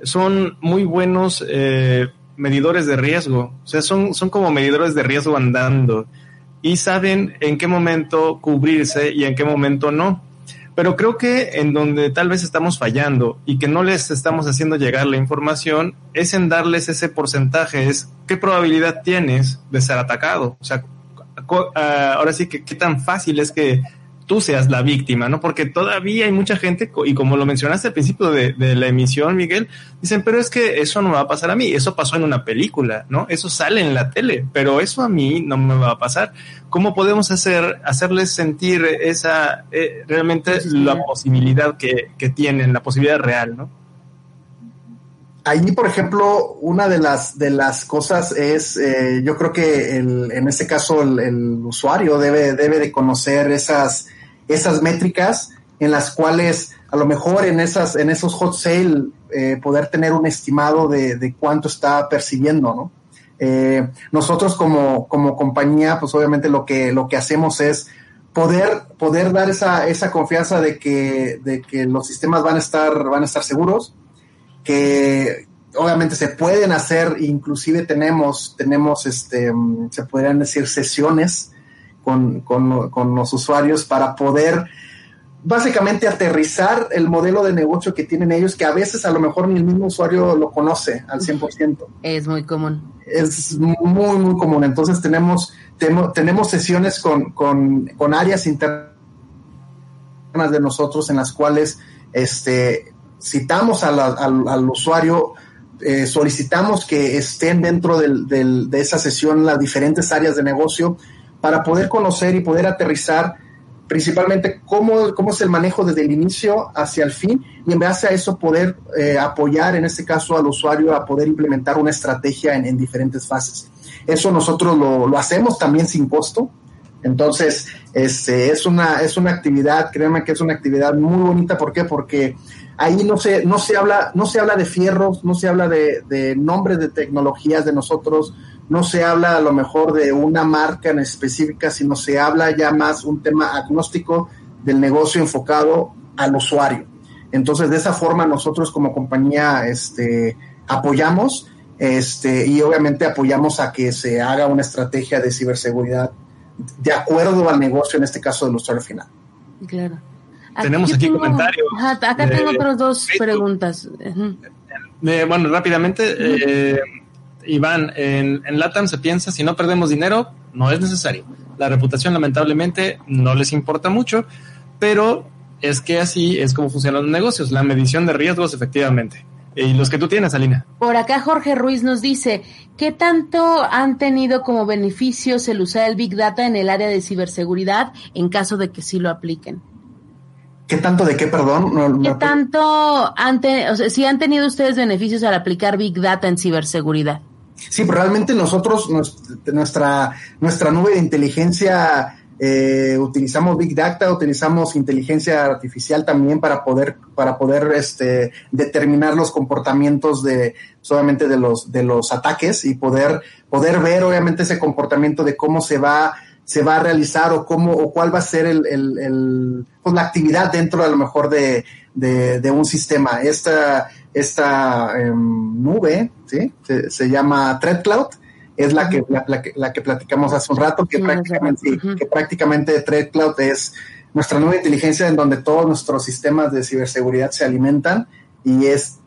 son muy buenos eh, medidores de riesgo. O sea, son, son como medidores de riesgo andando y saben en qué momento cubrirse y en qué momento no. Pero creo que en donde tal vez estamos fallando y que no les estamos haciendo llegar la información es en darles ese porcentaje, es qué probabilidad tienes de ser atacado. O sea, ah, ahora sí que qué tan fácil es que tú seas la víctima, ¿no? Porque todavía hay mucha gente, y como lo mencionaste al principio de, la emisión, Miguel, dicen, pero es que eso no me va a pasar a mí, eso pasó en una película, ¿no? Eso sale en la tele, pero eso a mí no me va a pasar. ¿Cómo podemos hacer, hacerles sentir esa, eh, realmente la posibilidad que, tienen, la posibilidad real, ¿no? Allí, por ejemplo, una de las, de las cosas es, eh, yo creo que en este caso el, el, usuario debe, debe de conocer esas, esas métricas en las cuales a lo mejor en esas en esos hot sale eh, poder tener un estimado de, cuánto está percibiendo, ¿no? Eh, nosotros como, como compañía, pues obviamente lo que, lo que hacemos es poder, poder dar esa, esa confianza de que, de que los sistemas van a estar, van a estar seguros, que obviamente se pueden hacer, inclusive tenemos, tenemos este, se podrían decir sesiones con, con, los usuarios para poder básicamente aterrizar el modelo de negocio que tienen ellos, que a veces a lo mejor ni el mismo usuario lo conoce al 100%. Es muy común. Es muy, muy común. Entonces tenemos, tenemos sesiones con, con, áreas internas de nosotros en las cuales este, citamos al, usuario, eh, solicitamos que estén dentro de esa sesión las diferentes áreas de negocio para poder conocer y poder aterrizar principalmente cómo, cómo es el manejo desde el inicio hacia el fin y en base a eso poder eh, apoyar en este caso al usuario a poder implementar una estrategia en, diferentes fases. Eso nosotros lo, lo, hacemos también sin costo. Entonces, este, es, una, es una actividad, créanme que es una actividad muy bonita. ¿Por qué? Porque ahí no se, no se, habla, no se habla de fierros, no se habla de, de nombres de tecnologías de nosotros, no se habla a lo mejor de una marca en específica, sino se habla ya más un tema agnóstico del negocio enfocado al usuario. Entonces, de esa forma nosotros como compañía este, apoyamos este, y obviamente apoyamos a que se haga una estrategia de ciberseguridad de acuerdo al negocio, en este caso del usuario final. Claro. Tenemos aquí comentarios. acá tengo otras dos preguntas. Eh, bueno, rápidamente. Eh, Iván, en, en LATAM se piensa, si no perdemos dinero, no es necesario. La reputación lamentablemente no les importa mucho, pero es que así es como funcionan los negocios, la medición de riesgos efectivamente. Y los que tú tienes, Alina. Por acá Jorge Ruiz nos dice, ¿qué tanto han tenido como beneficios el usar el Big Data en el área de ciberseguridad en caso de que sí lo apliquen? ¿Qué tanto de qué, perdón? ¿Qué tanto han o sea, si han tenido ustedes beneficios al aplicar Big Data en ciberseguridad? Sí, pero realmente nosotros, nuestra, nuestra nube de inteligencia, eh, utilizamos Big Data, utilizamos inteligencia artificial también para poder, para poder este, determinar los comportamientos de, solamente de los, de los ataques y poder, poder ver obviamente ese comportamiento de cómo se va se va a realizar o cómo o cuál va a ser el, el, pues, la actividad dentro a lo mejor de, de, de un sistema. Esta, esta em, nube, ¿sí? Se, llama ThreadCloud, es la que, la, que, platicamos hace un rato, que, prácticamente, que prácticamente ThreadCloud es nuestra nueva inteligencia en donde todos nuestros sistemas de ciberseguridad se alimentan y es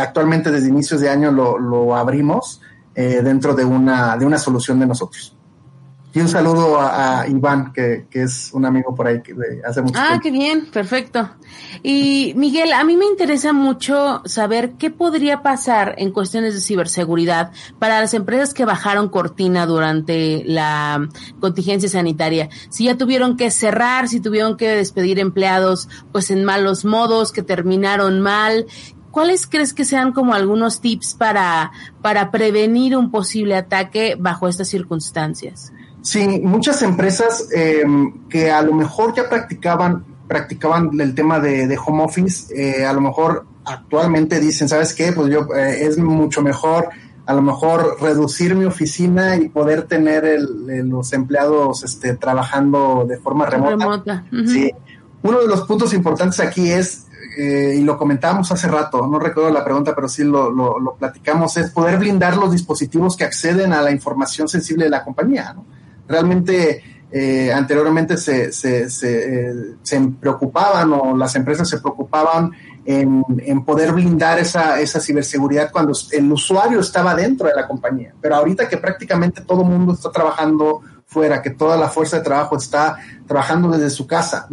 actualmente desde inicios de año lo, lo abrimos eh, dentro de una, de una solución de nosotros. Y un saludo a, Iván, que, es un amigo por ahí que hace mucho ah, qué bien, perfecto. Y Miguel, a mí me interesa mucho saber qué podría pasar en cuestiones de ciberseguridad para las empresas que bajaron cortina durante la contingencia sanitaria. Si ya tuvieron que cerrar, si tuvieron que despedir empleados pues en malos modos, que terminaron mal, ¿cuáles crees que sean como algunos tips para, para prevenir un posible ataque bajo estas circunstancias? Sí, muchas empresas eh, que a lo mejor ya practicaban, practicaban el tema de, home office, eh, a lo mejor actualmente dicen, ¿sabes qué? Pues yo eh, es mucho mejor a lo mejor reducir mi oficina y poder tener los empleados este, trabajando de forma remota. Sí. Uno de los puntos importantes aquí es, y lo comentábamos hace rato, no recuerdo la pregunta, pero sí lo, lo, lo, platicamos, es poder blindar los dispositivos que acceden a la información sensible de la compañía. ¿no? Realmente eh, anteriormente se, se, eh, se, preocupaban o las empresas se preocupaban en, en, poder blindar esa, esa ciberseguridad cuando el usuario estaba dentro de la compañía. Pero ahorita que prácticamente todo el mundo está trabajando fuera, que toda la fuerza de trabajo está trabajando desde su casa.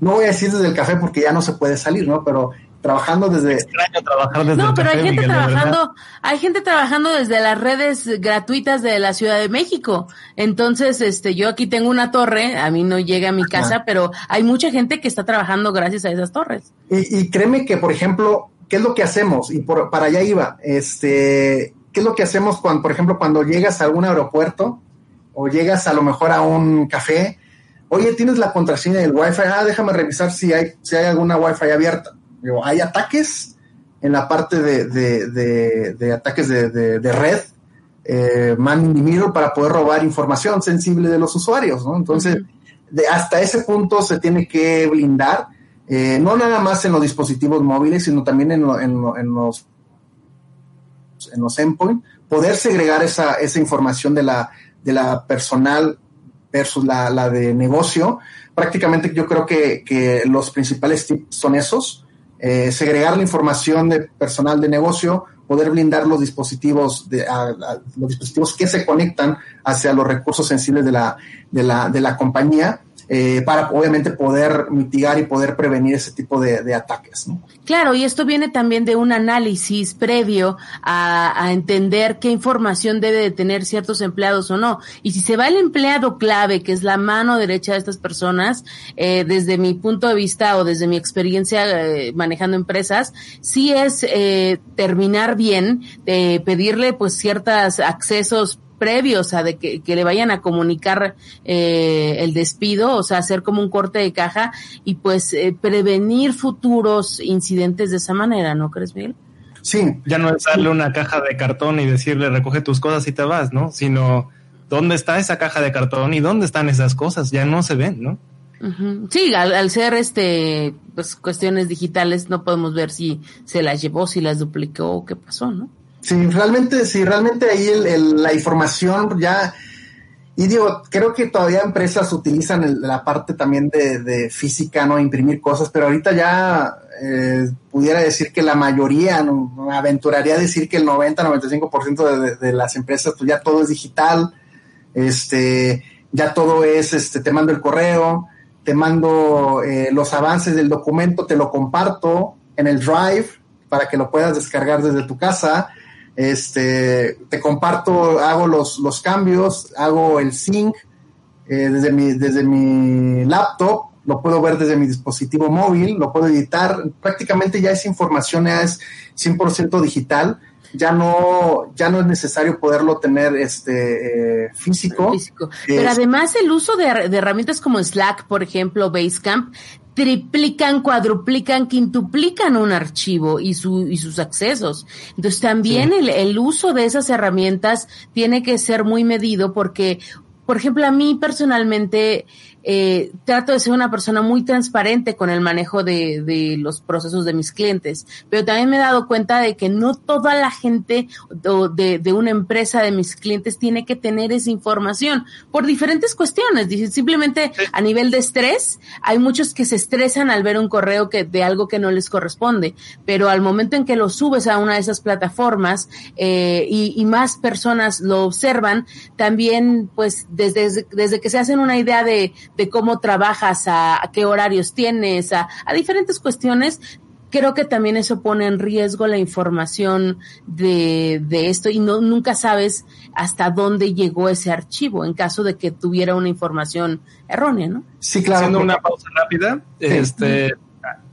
No voy a decir desde el café porque ya no se puede salir, ¿no? Pero trabajando desde extraño trabajar desde no pero hay gente trabajando hay gente trabajando desde las redes gratuitas de la Ciudad de México. Entonces este yo aquí tengo una torre a mí no llega a mi casa pero hay mucha gente que está trabajando gracias a esas torres. Y, créeme que por ejemplo qué es lo que hacemos y por, para allá iba este qué es lo que hacemos cuando por ejemplo cuando llegas a algún aeropuerto o llegas a lo mejor a un café oye tienes la contraseña del wifi ah déjame revisar si hay si hay alguna wifi abierta hay ataques en la parte de, ataques de, red, eh, man in the middle, para poder robar información sensible de los usuarios, ¿no? Entonces, de, hasta ese punto se tiene que blindar, eh, no nada más en los dispositivos móviles, sino también en, en, los en los endpoint, poder segregar esa, esa información de la, de la personal versus la, la de negocio. Prácticamente yo creo que, que los principales tips son esos eh, segregar la información de personal de negocio, poder blindar los dispositivos, de, los dispositivos que se conectan hacia los recursos sensibles de la, de la, de la compañía eh, para obviamente poder mitigar y poder prevenir ese tipo de, ataques. Claro, y esto viene también de un análisis previo a, entender qué información debe de tener ciertos empleados o no. Y si se va el empleado clave, que es la mano derecha de estas personas, eh, desde mi punto de vista o desde mi experiencia eh, manejando empresas, sí es terminar bien, pedirle pues ciertos accesos previos a de que, le vayan a comunicar eh, el despido, o sea, hacer como un corte de caja y pues eh, prevenir futuros incidentes de esa manera, ¿no crees, Miguel? Sí. Ya no es darle una caja de cartón y decirle recoge tus cosas y te vas, ¿no? Sino dónde está esa caja de cartón y dónde están esas cosas, ya no se ven, ¿no? Sí, al, al, ser este pues cuestiones digitales no podemos ver si se las llevó, si las duplicó o qué pasó, ¿no? Sí, realmente, sí, realmente ahí el, la información ya, y digo, creo que todavía empresas utilizan la parte también de, física, ¿no? Imprimir cosas, pero ahorita ya eh, pudiera decir que la mayoría, me aventuraría decir que el 90-95% de, de las empresas, pues ya todo es digital, este, ya todo es, este, te mando el correo, te mando eh, los avances del documento, te lo comparto en el Drive para que lo puedas descargar desde tu casa este, te comparto, hago los, los cambios, hago el sync eh, desde, mi, desde mi laptop, lo puedo ver desde mi dispositivo móvil, lo puedo editar, prácticamente ya esa información es 100% digital, ya no, ya no es necesario poderlo tener este eh, físico. Pero además el uso de, de, herramientas como Slack, por ejemplo, Basecamp, triplican, cuadruplican, quintuplican un archivo y, su, y sus accesos. Entonces también el, el uso de esas herramientas tiene que ser muy medido porque por ejemplo, a mí personalmente eh, trato de ser una persona muy transparente con el manejo de, de, los procesos de mis clientes, pero también me he dado cuenta de que no toda la gente de, de una empresa de mis clientes tiene que tener esa información por diferentes cuestiones. Simplemente a nivel de estrés, hay muchos que se estresan al ver un correo que de algo que no les corresponde, pero al momento en que lo subes a una de esas plataformas eh, y, y, más personas lo observan, también pues desde, desde que se hacen una idea de, de cómo trabajas, a, a, qué horarios tienes, a, a diferentes cuestiones, creo que también eso pone en riesgo la información de, de, esto y no nunca sabes hasta dónde llegó ese archivo en caso de que tuviera una información errónea, ¿no? Sí, claro. Haciendo una pausa rápida, sí. este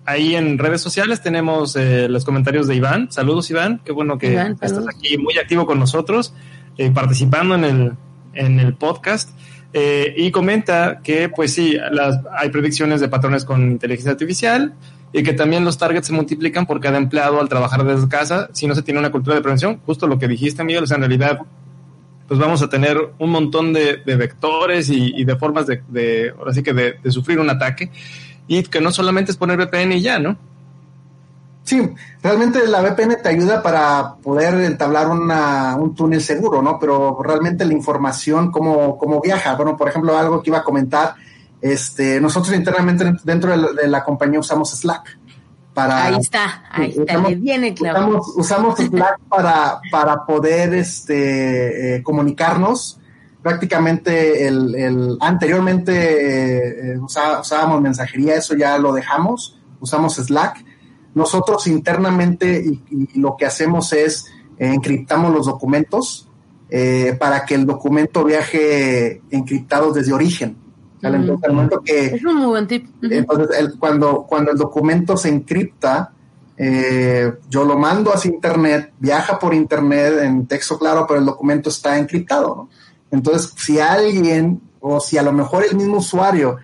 ahí en redes sociales tenemos eh, los comentarios de Iván. Saludos Iván, qué bueno que Iván, estás aquí muy activo con nosotros, eh, participando en el, en el podcast. Eh, y comenta que, pues sí, las, hay predicciones de patrones con inteligencia artificial y que también los targets se multiplican por cada empleado al trabajar desde casa si no se tiene una cultura de prevención. Justo lo que dijiste, Miguel, o sea, en realidad, pues vamos a tener un montón de, vectores y, de formas de, que de sufrir un ataque y que no solamente es poner VPN y ya, ¿no? Sí, realmente la VPN te ayuda para poder entablar una, un túnel seguro, ¿no? Pero realmente la información, cómo, cómo viaja. Bueno, por ejemplo, algo que iba a comentar, este, nosotros internamente dentro de la, de la compañía usamos Slack. Para, ahí está, ahí está, usamos, viene claro. Usamos, usamos *laughs* Slack para, para poder este, eh, comunicarnos. Prácticamente el, el anteriormente eh, usábamos mensajería, eso ya lo dejamos, usamos Slack nosotros internamente y, y lo que hacemos es eh, encriptamos los documentos eh, para que el documento viaje encriptado desde origen. ¿vale? Entonces, al momento que, es un muy buen tip. Uh -huh. Entonces, el, cuando, cuando el documento se encripta, eh, yo lo mando hacia internet, viaja por internet en texto claro, pero el documento está encriptado. ¿no? Entonces, si alguien, o si a lo mejor el mismo usuario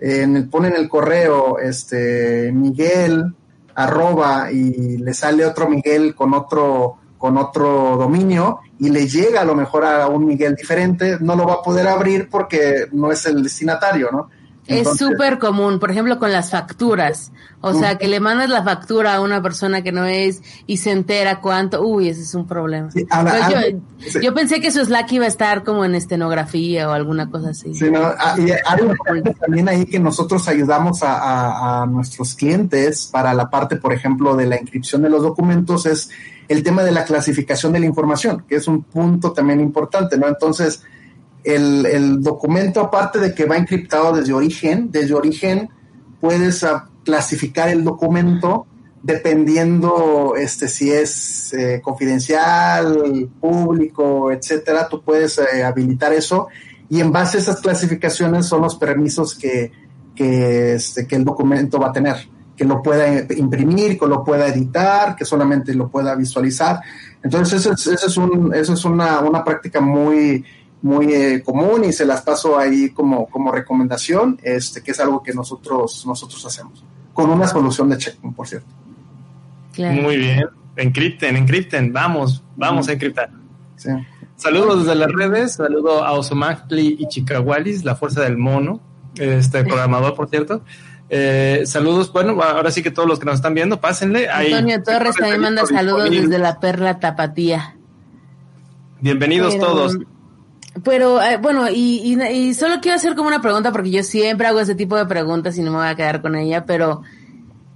eh, pone en el correo, este, Miguel, arroba y le sale otro Miguel con otro con otro dominio y le llega a lo mejor a un Miguel diferente, no lo va a poder abrir porque no es el destinatario, ¿no? Entonces, es súper común, por ejemplo, con las facturas. O sea, que le mandas la factura a una persona que no es y se entera cuánto. Uy, ese es un problema. Sí, ahora, yo, sí. yo, pensé que su Slack iba a estar como en estenografía o alguna cosa así. Sí, no, ah, y hay un también ahí que nosotros ayudamos a, nuestros clientes para la parte, por ejemplo, de la inscripción de los documentos, es el tema de la clasificación de la información, que es un punto también importante, ¿no? Entonces, el, el, documento, aparte de que va encriptado desde origen, desde origen puedes uh, clasificar el documento dependiendo este si es eh, confidencial, público, etcétera, tú puedes eh, habilitar eso y en base a esas clasificaciones son los permisos que, que, este, que el documento va a tener, que lo pueda imprimir, que lo pueda editar, que solamente lo pueda visualizar. Entonces, eso es, eso es, un, eso es una, una práctica muy, muy eh, común y se las paso ahí como, como recomendación, este, que es algo que nosotros, nosotros hacemos, con una solución de checkpoint, por cierto. Claro. Muy bien, encripten, encripten, vamos, vamos a encriptar. Sí. Saludos desde las redes, saludo a Osomagli y Chicahualis, la fuerza del mono, este programador, por cierto. Eh, saludos, bueno, ahora sí que todos los que nos están viendo, pásenle. Antonio Torres también manda saludos desde la Perla Tapatía. Bienvenidos Pero... todos. Pero eh, bueno, y, y, y, solo quiero hacer como una pregunta porque yo siempre hago ese tipo de preguntas y no me voy a quedar con ella, pero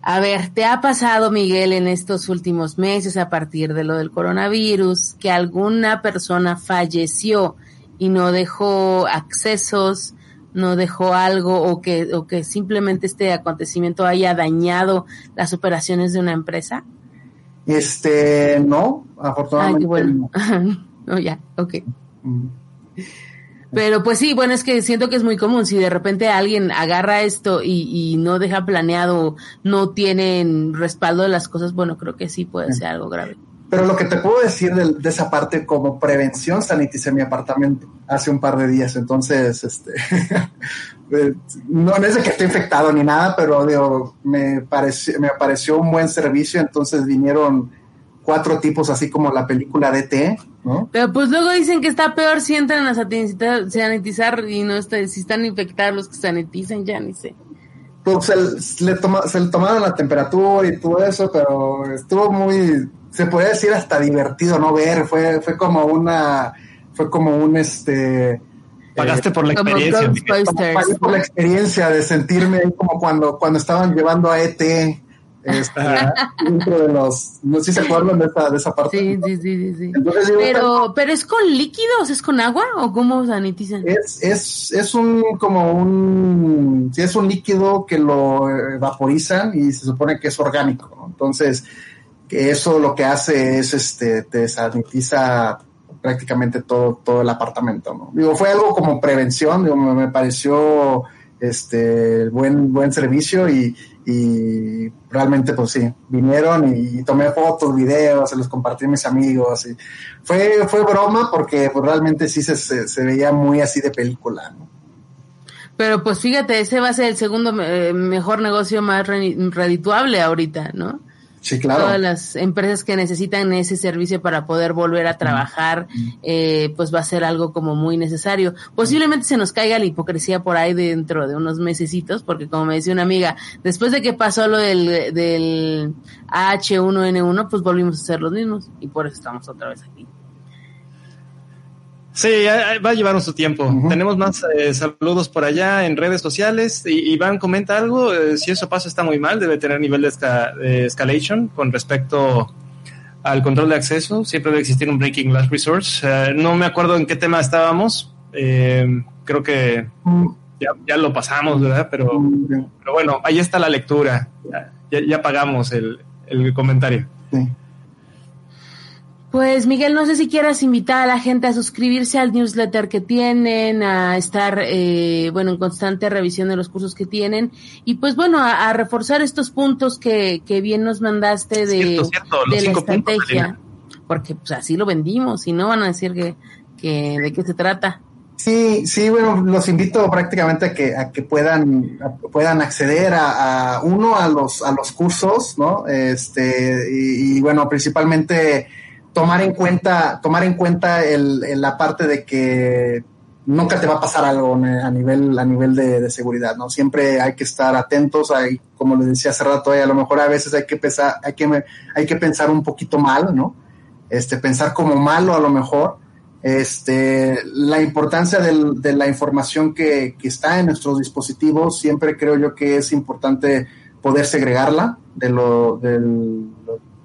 a ver, ¿te ha pasado, Miguel, en estos últimos meses a partir de lo del coronavirus que alguna persona falleció y no dejó accesos, no dejó algo o que, o que simplemente este acontecimiento haya dañado las operaciones de una empresa? Este, no, afortunadamente. Ay, bueno. no. *laughs* no, ya, ok. Mm. Pero pues sí, bueno, es que siento que es muy común. Si de repente alguien agarra esto y, no deja planeado, no tienen respaldo de las cosas, bueno, creo que sí puede ser algo grave. Pero lo que te puedo decir de, esa parte como prevención, saniticé mi apartamento hace un par de días. Entonces, este, *laughs* no, no es de que esté infectado ni nada, pero digo, me, pareció, me pareció un buen servicio. Entonces vinieron cuatro tipos así como la película de T, ¿no? Pero pues luego dicen que está peor si entran a sanitizar y no está, si están infectados los que sanitizan, ya ni sé. Pues se, le toma, se le tomaron la temperatura y todo eso, pero estuvo muy, se podría decir hasta divertido no ver, fue, fue como una, fue como un este Pagaste por la experiencia. Pagué por la experiencia de sentirme como cuando, cuando estaban llevando a ET este, dentro de los no sé si se acuerdan de esa, de esa parte. Sí sí sí sí, pero pero es con líquidos es con agua o cómo sanitizan es es es un como un sí es un líquido que lo vaporizan y se supone que es orgánico ¿no? entonces que eso lo que hace es este te sanitiza prácticamente todo todo el apartamento no digo fue algo como prevención digo, me, me pareció este buen buen servicio y y realmente pues sí, vinieron y tomé fotos, videos, se los compartí a mis amigos y fue, fue broma porque pues, realmente sí se, se, veía muy así de película, ¿no? Pero pues fíjate, ese va a ser el segundo eh, mejor negocio más redituable ahorita, ¿no? Sí, claro. Todas las empresas que necesitan ese servicio para poder volver a trabajar, eh, pues va a ser algo como muy necesario. Posiblemente se nos caiga la hipocresía por ahí dentro de unos mesecitos, porque como me decía una amiga, después de que pasó lo del, del H1N1, pues volvimos a ser los mismos y por eso estamos otra vez aquí. Sí, va a llevar su tiempo. Tenemos más eh, saludos por allá en redes sociales. Y, Iván comenta algo. Eh, si eso pasa está muy mal, debe tener nivel de, escalation con respecto al control de acceso. Siempre debe existir un breaking last resource. Eh, no me acuerdo en qué tema estábamos. creo que ya, lo pasamos, ¿verdad? Pero, pero bueno, ahí está la lectura. Ya, ya pagamos el, el comentario. Sí. Pues Miguel, no sé si quieras invitar a la gente a suscribirse al newsletter que tienen, a estar, eh, bueno, en constante revisión de los cursos que tienen y pues bueno, a, reforzar estos puntos que, que, bien nos mandaste de, de la estrategia, porque pues así lo vendimos y no van a decir que, que de qué se trata. Sí, sí, bueno, los invito prácticamente a que, a que puedan, puedan acceder a, uno a los, a los cursos, ¿no? Este, y bueno, principalmente tomar en cuenta, tomar en cuenta el, la parte de que nunca te va a pasar algo a nivel, a nivel de, seguridad, ¿no? Siempre hay que estar atentos, hay, como les decía hace rato, a lo mejor a veces hay que pensar, hay que, hay que pensar un poquito mal, ¿no? Este, pensar como malo a lo mejor, este, la importancia del, de la información que, que, está en nuestros dispositivos, siempre creo yo que es importante poder segregarla de lo, del,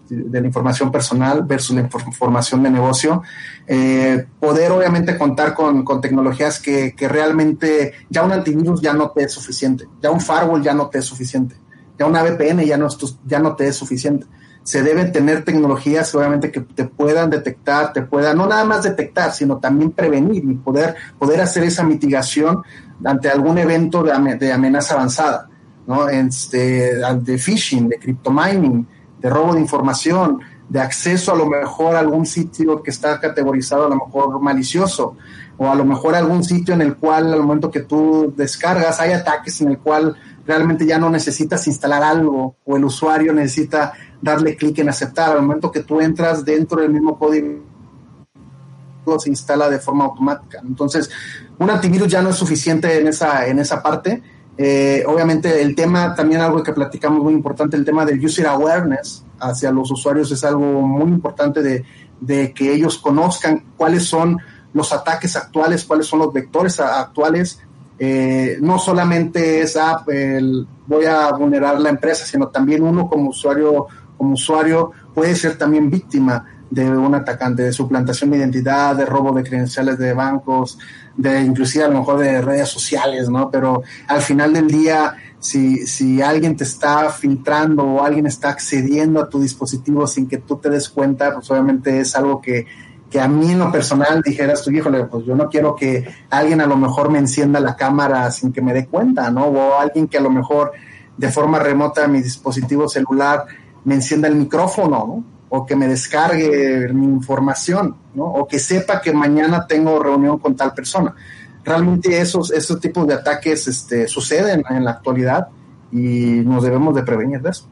de la información personal versus la información de negocio. Eh, poder obviamente contar con, tecnologías que, realmente ya un antivirus ya no te es suficiente, ya un firewall ya no te es suficiente, ya una VPN ya no, ya no te es suficiente. Se deben tener tecnologías obviamente que te puedan detectar, te puedan, no nada más detectar, sino también prevenir y poder, poder hacer esa mitigación ante algún evento de, amenaza avanzada, ¿no? Este, de phishing, de cryptomining, de robo de información, de acceso a lo mejor a algún sitio que está categorizado a lo mejor malicioso, o a lo mejor algún sitio en el cual al momento que tú descargas hay ataques en el cual realmente ya no necesitas instalar algo o el usuario necesita darle clic en aceptar. Al momento que tú entras dentro del mismo código se instala de forma automática. Entonces, un antivirus ya no es suficiente en esa, en esa parte eh, obviamente el tema, también algo que platicamos muy importante, el tema del user awareness hacia los usuarios es algo muy importante de, que ellos conozcan cuáles son los ataques actuales, cuáles son los vectores actuales. Eh, no solamente es ah, voy a vulnerar la empresa, sino también uno como usuario, como usuario puede ser también víctima de un atacante, de suplantación de identidad, de robo de credenciales de bancos, de inclusive a lo mejor de redes sociales, ¿no? Pero al final del día, si, si alguien te está filtrando o alguien está accediendo a tu dispositivo sin que tú te des cuenta, pues obviamente es algo que, que a mí en lo personal dijeras tú, híjole, pues yo no quiero que alguien a lo mejor me encienda la cámara sin que me dé cuenta, ¿no? O alguien que a lo mejor de forma remota mi dispositivo celular me encienda el micrófono, ¿no? O que me descargue mi información, ¿no? O que sepa que mañana tengo reunión con tal persona. Realmente esos, esos tipos de ataques este, suceden en la actualidad y nos debemos de prevenir de eso.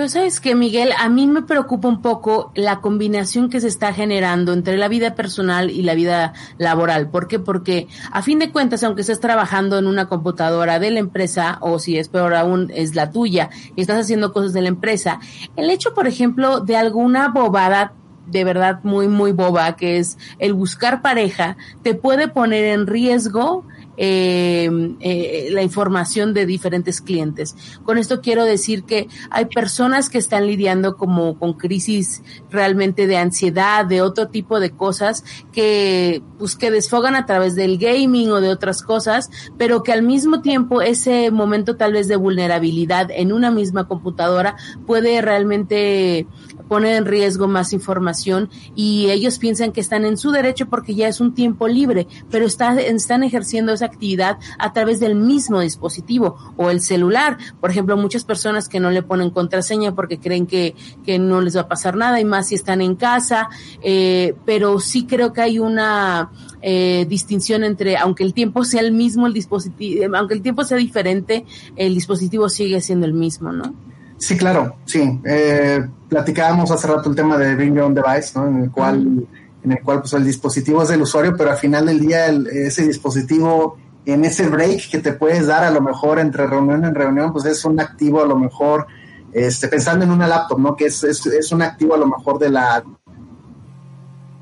Pero sabes que, Miguel, a mí me preocupa un poco la combinación que se está generando entre la vida personal y la vida laboral. ¿Por qué? Porque a fin de cuentas, aunque estés trabajando en una computadora de la empresa, o si es peor aún, es la tuya, y estás haciendo cosas de la empresa, el hecho, por ejemplo, de alguna bobada de verdad muy, muy boba, que es el buscar pareja, te puede poner en riesgo eh, eh, la información de diferentes clientes. Con esto quiero decir que hay personas que están lidiando como con crisis realmente de ansiedad, de otro tipo de cosas que pues que desfogan a través del gaming o de otras cosas, pero que al mismo tiempo ese momento tal vez de vulnerabilidad en una misma computadora puede realmente poner en riesgo más información y ellos piensan que están en su derecho porque ya es un tiempo libre, pero está, están ejerciendo esa actividad a través del mismo dispositivo o el celular. Por ejemplo, muchas personas que no le ponen contraseña porque creen que, que no les va a pasar nada y más si están en casa, eh, pero sí creo que hay una eh, distinción entre, aunque el tiempo sea el mismo, el dispositivo, aunque el tiempo sea diferente, el dispositivo sigue siendo el mismo, ¿no? Sí, claro, sí. Eh, platicábamos hace rato el tema de Bring Your Own Device, ¿no? En el cual, en el cual pues, el dispositivo es del usuario, pero al final del día ese dispositivo, en ese break que te puedes dar a lo mejor entre reunión en reunión, pues es un activo a lo mejor, este, pensando en una laptop, ¿no? Que es, es, es un activo a lo mejor de la,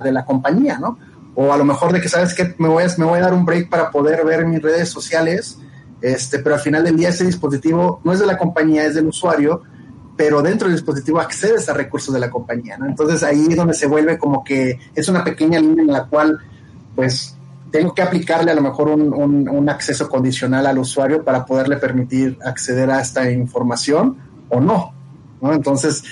de la compañía, ¿no? O a lo mejor de que, ¿sabes qué? Me voy a, me voy a dar un break para poder ver mis redes sociales, este, pero al final del día ese dispositivo no es de la compañía, es del usuario, pero dentro del dispositivo accedes a recursos de la compañía, ¿no? Entonces ahí es donde se vuelve como que es una pequeña línea en la cual, pues, tengo que aplicarle a lo mejor un, acceso condicional al usuario para poderle permitir acceder a esta información o no, ¿no? Entonces,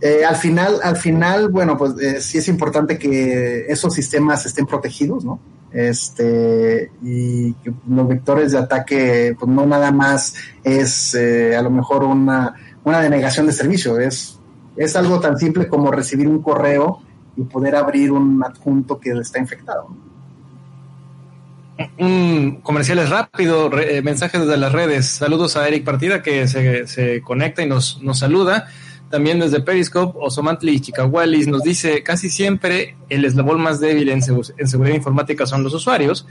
eh, al final, al final, bueno, pues eh, sí es importante que esos sistemas estén protegidos, ¿no? Este y los vectores de ataque pues no nada más es eh, a lo mejor una, una denegación de servicio es es algo tan simple como recibir un correo y poder abrir un adjunto que está infectado un comercial es rápido, eh, mensajes desde las redes. Saludos a Eric Partida que se, se conecta y nos, nos saluda. También desde Periscope, Osomantli Chicahualis nos dice, casi siempre el eslabón más débil en, seguridad informática son los usuarios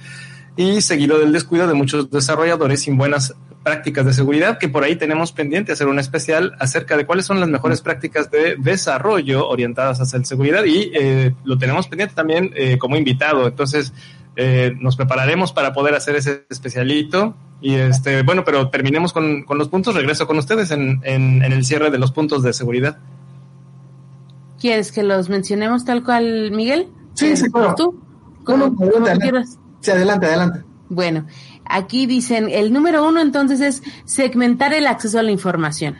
y seguido del descuido de muchos desarrolladores sin buenas prácticas de seguridad, que por ahí tenemos pendiente hacer un especial acerca de cuáles son las mejores prácticas de desarrollo orientadas hacia la seguridad y eh, lo tenemos pendiente también eh, como invitado. Entonces, eh, nos prepararemos para poder hacer ese especialito. Y este, bueno, pero terminemos con, los puntos. Regreso con ustedes en, en, el cierre de los puntos de seguridad. ¿Quieres que los mencionemos tal cual, Miguel? Sí, sí, claro. ¿Tú? ¿Cómo, Sí, adelante, adelante. Bueno, aquí dicen, el número uno entonces es segmentar el acceso a la información.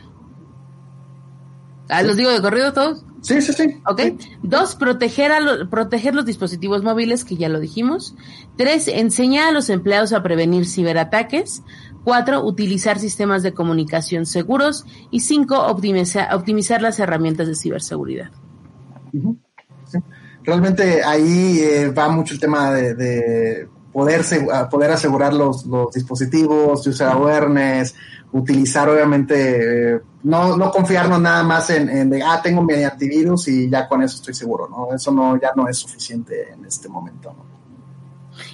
¿Los digo de corrido todos? Sí, sí, sí. Ok. Dos, proteger, a proteger los dispositivos móviles, que ya lo dijimos. Tres, enseñar a los empleados a prevenir ciberataques. Cuatro, utilizar sistemas de comunicación seguros. Y cinco, optimizar, optimizar las herramientas de ciberseguridad. Realmente ahí eh, va mucho el tema de, poder, poder asegurar los, los dispositivos, user awareness, utilizar obviamente, eh, no, no confiarnos nada más en, en, de, ah, tengo mi antivirus y ya con eso estoy seguro, ¿no? Eso no, ya no es suficiente en este momento, ¿no?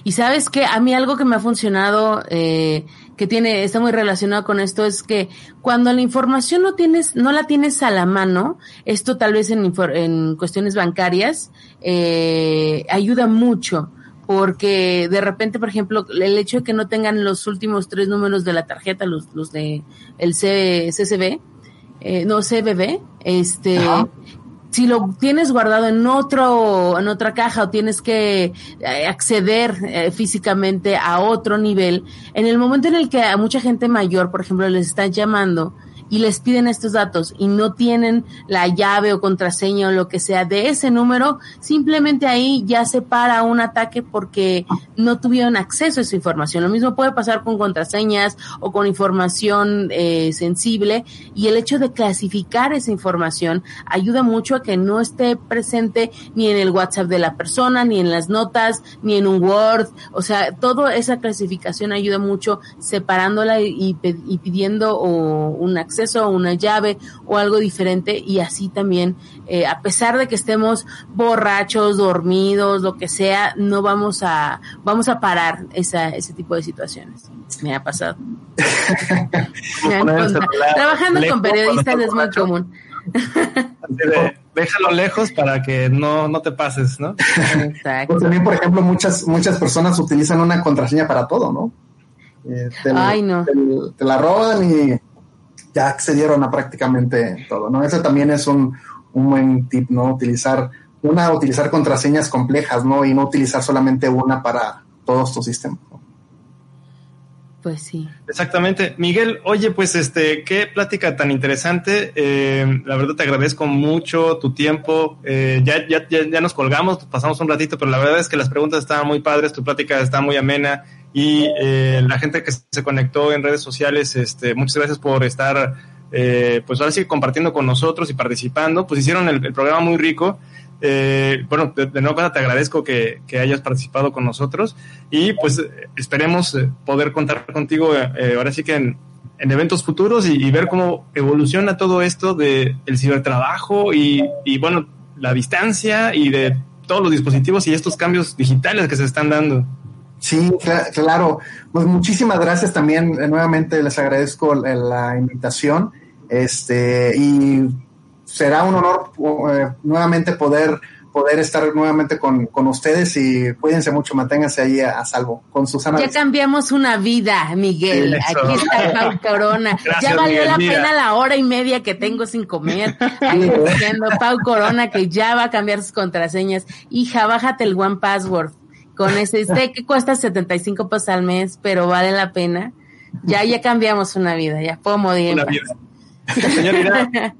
Y sabes que a mí algo que me ha funcionado, eh, que tiene, está muy relacionado con esto, es que cuando la información no tienes, no la tienes a la mano, esto tal vez en, en cuestiones bancarias, eh, ayuda mucho porque de repente, por ejemplo, el hecho de que no tengan los últimos tres números de la tarjeta, los, los de el C, CCB, eh, no CBB, este, si lo tienes guardado en otro, en otra caja o tienes que eh, acceder eh, físicamente a otro nivel, en el momento en el que a mucha gente mayor, por ejemplo, les están llamando, y les piden estos datos y no tienen la llave o contraseña o lo que sea de ese número, simplemente ahí ya se para un ataque porque no tuvieron acceso a esa información. Lo mismo puede pasar con contraseñas o con información eh, sensible y el hecho de clasificar esa información ayuda mucho a que no esté presente ni en el WhatsApp de la persona, ni en las notas, ni en un Word. O sea, toda esa clasificación ayuda mucho separándola y, y pidiendo un acceso acceso a una llave o algo diferente y así también, eh, a pesar de que estemos borrachos, dormidos, lo que sea, no vamos a, vamos a parar esa, ese tipo de situaciones. Me ha pasado. *laughs* Trabajando con periodistas es muy común. déjalo lejos para que no, no te pases, ¿no? Exacto. Pues también, por ejemplo, muchas, muchas personas utilizan una contraseña para todo, ¿no? Eh, te, Ay, no. Te, la roban y ya accedieron a prácticamente todo, ¿no? Ese también es un, un buen tip, ¿no? Utilizar, una, utilizar contraseñas complejas, ¿no? Y no utilizar solamente una para todos tus sistemas. Pues sí. Exactamente. Miguel, oye, pues este, qué plática tan interesante. Eh, la verdad te agradezco mucho tu tiempo. Eh, ya, ya, ya, nos colgamos, pasamos un ratito, pero la verdad es que las preguntas estaban muy padres, tu plática está muy amena y eh, la gente que se conectó en redes sociales, este, muchas gracias por estar, pues ahora sí compartiendo con nosotros y participando. Pues hicieron el programa muy rico. Eh, bueno, de, nuevo te agradezco que, hayas participado con nosotros y pues esperemos eh, poder contar contigo eh, ahora sí que en, eventos futuros y, ver cómo evoluciona todo esto de el cibertrabajo y, y bueno, la distancia y de todos los dispositivos y estos cambios digitales que se están dando. Sí, claro. Pues muchísimas gracias también. Nuevamente les agradezco la invitación. Este, y será un honor eh, nuevamente poder poder estar nuevamente con, con, ustedes y cuídense mucho, manténganse ahí a, salvo con Susana. Ya cambiamos una vida, Miguel. Aquí está Pau Corona. ya valió la pena la hora y media que tengo sin comer. Ahí diciendo Pau Corona que ya va a cambiar sus contraseñas. Hija, bájate el One Password. Con ese, sé que cuesta 75 pesos al mes, pero vale la pena. Ya, ya cambiamos una vida, ya puedo morir. Una vida. *laughs*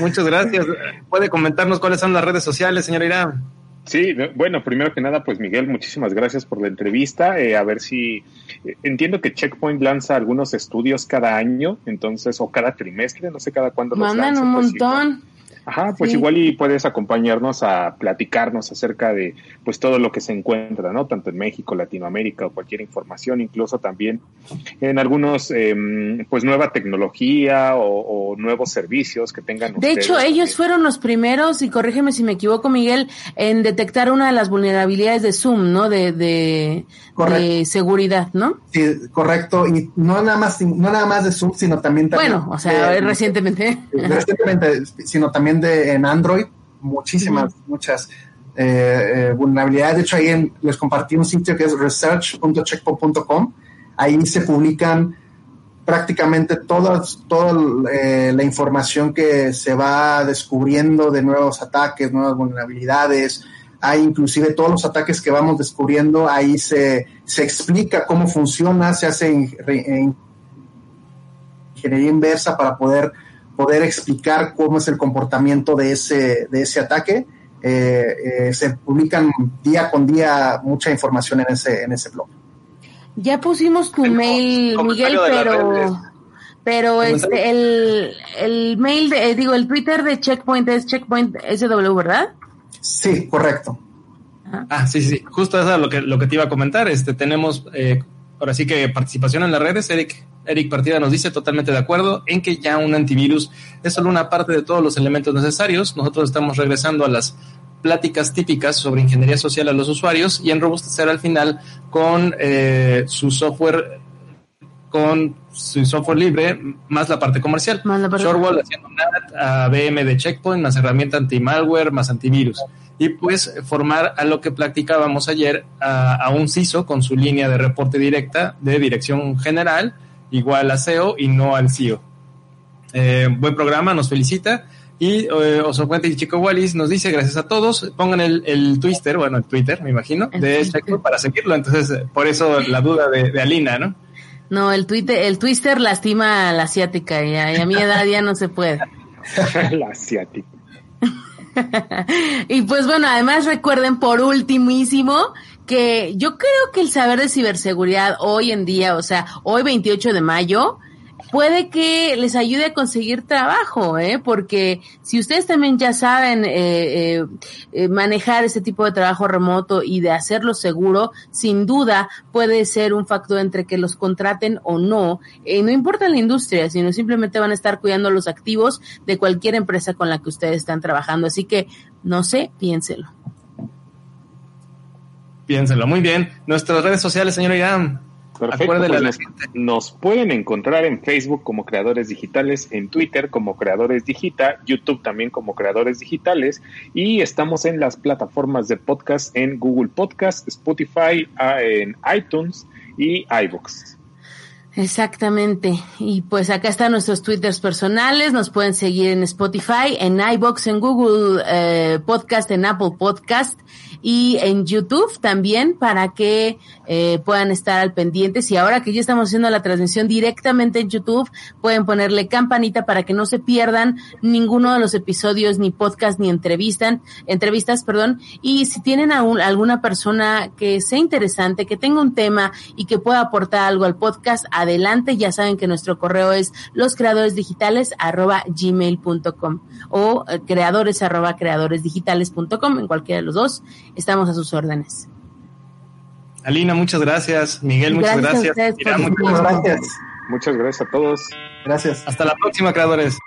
Muchas gracias. ¿Puede comentarnos cuáles son las redes sociales, señora Irán? Sí, bueno, primero que nada, pues Miguel, muchísimas gracias por la entrevista. Eh, a ver si eh, entiendo que Checkpoint lanza algunos estudios cada año, entonces, o cada trimestre, no sé cada cuándo los Mandan un pues, montón. Ajá, pues igual y puedes acompañarnos a platicarnos acerca de pues todo lo que se encuentra, ¿no? Tanto en México, Latinoamérica o cualquier información, incluso también en algunos em, pues nueva tecnología o, nuevos servicios que tengan. De hecho, ellos fueron los primeros, y corrígeme si me equivoco, Miguel, en detectar una de las vulnerabilidades de Zoom, ¿no? De, de, seguridad, ¿no? Sí, correcto. Y no nada más, no nada más de Zoom, sino también. también bueno, o sea, recientemente. Recientemente, sino también de, en Android, muchísimas, muchas eh, eh, vulnerabilidades. De hecho, ahí les compartí un sitio que es research.checkpoint.com. Ahí se publican prácticamente toda, toda eh, la información que se va descubriendo de nuevos ataques, nuevas vulnerabilidades. Hay inclusive todos los ataques que vamos descubriendo, ahí se, se explica cómo funciona, se hace ingeniería inversa para poder poder explicar cómo es el comportamiento de ese, de ese ataque. Eh, eh, se publican día con día mucha información en ese, en ese blog. Ya pusimos tu mail, Miguel, pero, pero este, el, el mail, de, eh, digo, el Twitter de Checkpoint es Checkpoint SW, ¿verdad? Sí, correcto. Ah, sí, sí, justo eso es lo que, lo que te iba a comentar. Este, tenemos, ahora sí que participación en las redes, Eric Eric Partida nos dice totalmente de acuerdo en que ya un antivirus es solo una parte de todos los elementos necesarios. Nosotros estamos regresando a las pláticas típicas sobre ingeniería social a los usuarios y en robustecer al final con eh, su software con su software libre más la parte comercial. Shortwall haciendo NAT, a BM de Checkpoint, más herramienta anti-malware, más antivirus. Y pues formar a lo que practicábamos ayer a, a un CISO con su línea de reporte directa de dirección general igual a SEO y no al CEO. Eh, buen programa, nos felicita. Y eh, y Chico Wallis nos dice, gracias a todos, pongan el, el Twitter, bueno, el Twitter, me imagino, de Checo para seguirlo. Entonces, por eso la duda de, Alina, ¿no? No, el Twitter, el Twister lastima a la asiática y a, mi edad ya no se puede. *laughs* la asiática. *laughs* y pues bueno, además recuerden por ultimísimo que yo creo que el saber de ciberseguridad hoy en día, o sea, hoy 28 de mayo, puede que les ayude a conseguir trabajo, ¿eh? Porque si ustedes también ya saben eh, eh, eh, manejar ese tipo de trabajo remoto y de hacerlo seguro, sin duda puede ser un factor entre que los contraten o no. no importa la industria, sino simplemente van a estar cuidando los activos de cualquier empresa con la que ustedes están trabajando. Así que, no sé, piénselo. Piénselo, muy bien. Nuestras redes sociales, señor Irán. Perfecto, pues nos, nos, pueden encontrar en Facebook como Creadores Digitales, en Twitter como Creadores Digita, YouTube también como Creadores Digitales y estamos en las plataformas de podcast en Google Podcast, Spotify, en iTunes y iVoox. Exactamente. Y pues acá están nuestros twitters personales. Nos pueden seguir en Spotify, en iBox, en Google eh, Podcast, en Apple Podcast y en YouTube también para que eh, puedan estar al pendiente. Y ahora que ya estamos haciendo la transmisión directamente en YouTube, pueden ponerle campanita para que no se pierdan ninguno de los episodios, ni podcast, ni entrevistas, entrevistas, perdón. Y si tienen a alguna persona que sea interesante, que tenga un tema y que pueda aportar algo al podcast, adelante. Ya saben que nuestro correo es loscreadoresdigitales arroba gmail.com o eh, creadores arroba creadoresdigitales.com en cualquiera de los dos estamos a sus órdenes. Alina, muchas gracias. Miguel, muchas gracias. muchas gracias. Muchas gracias a todos. Gracias. Hasta la próxima, creadores.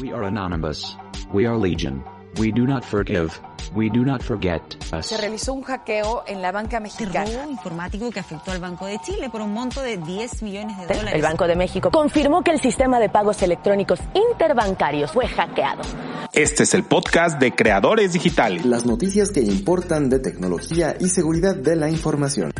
We are anonymous. We are legion. We do not forgive. We do not forget us. Se realizó un hackeo en la banca mexicana. informático que afectó al Banco de Chile por un monto de 10 millones de dólares. El Banco de México confirmó que el sistema de pagos electrónicos interbancarios fue hackeado. Este es el podcast de Creadores Digitales. Las noticias que importan de tecnología y seguridad de la información.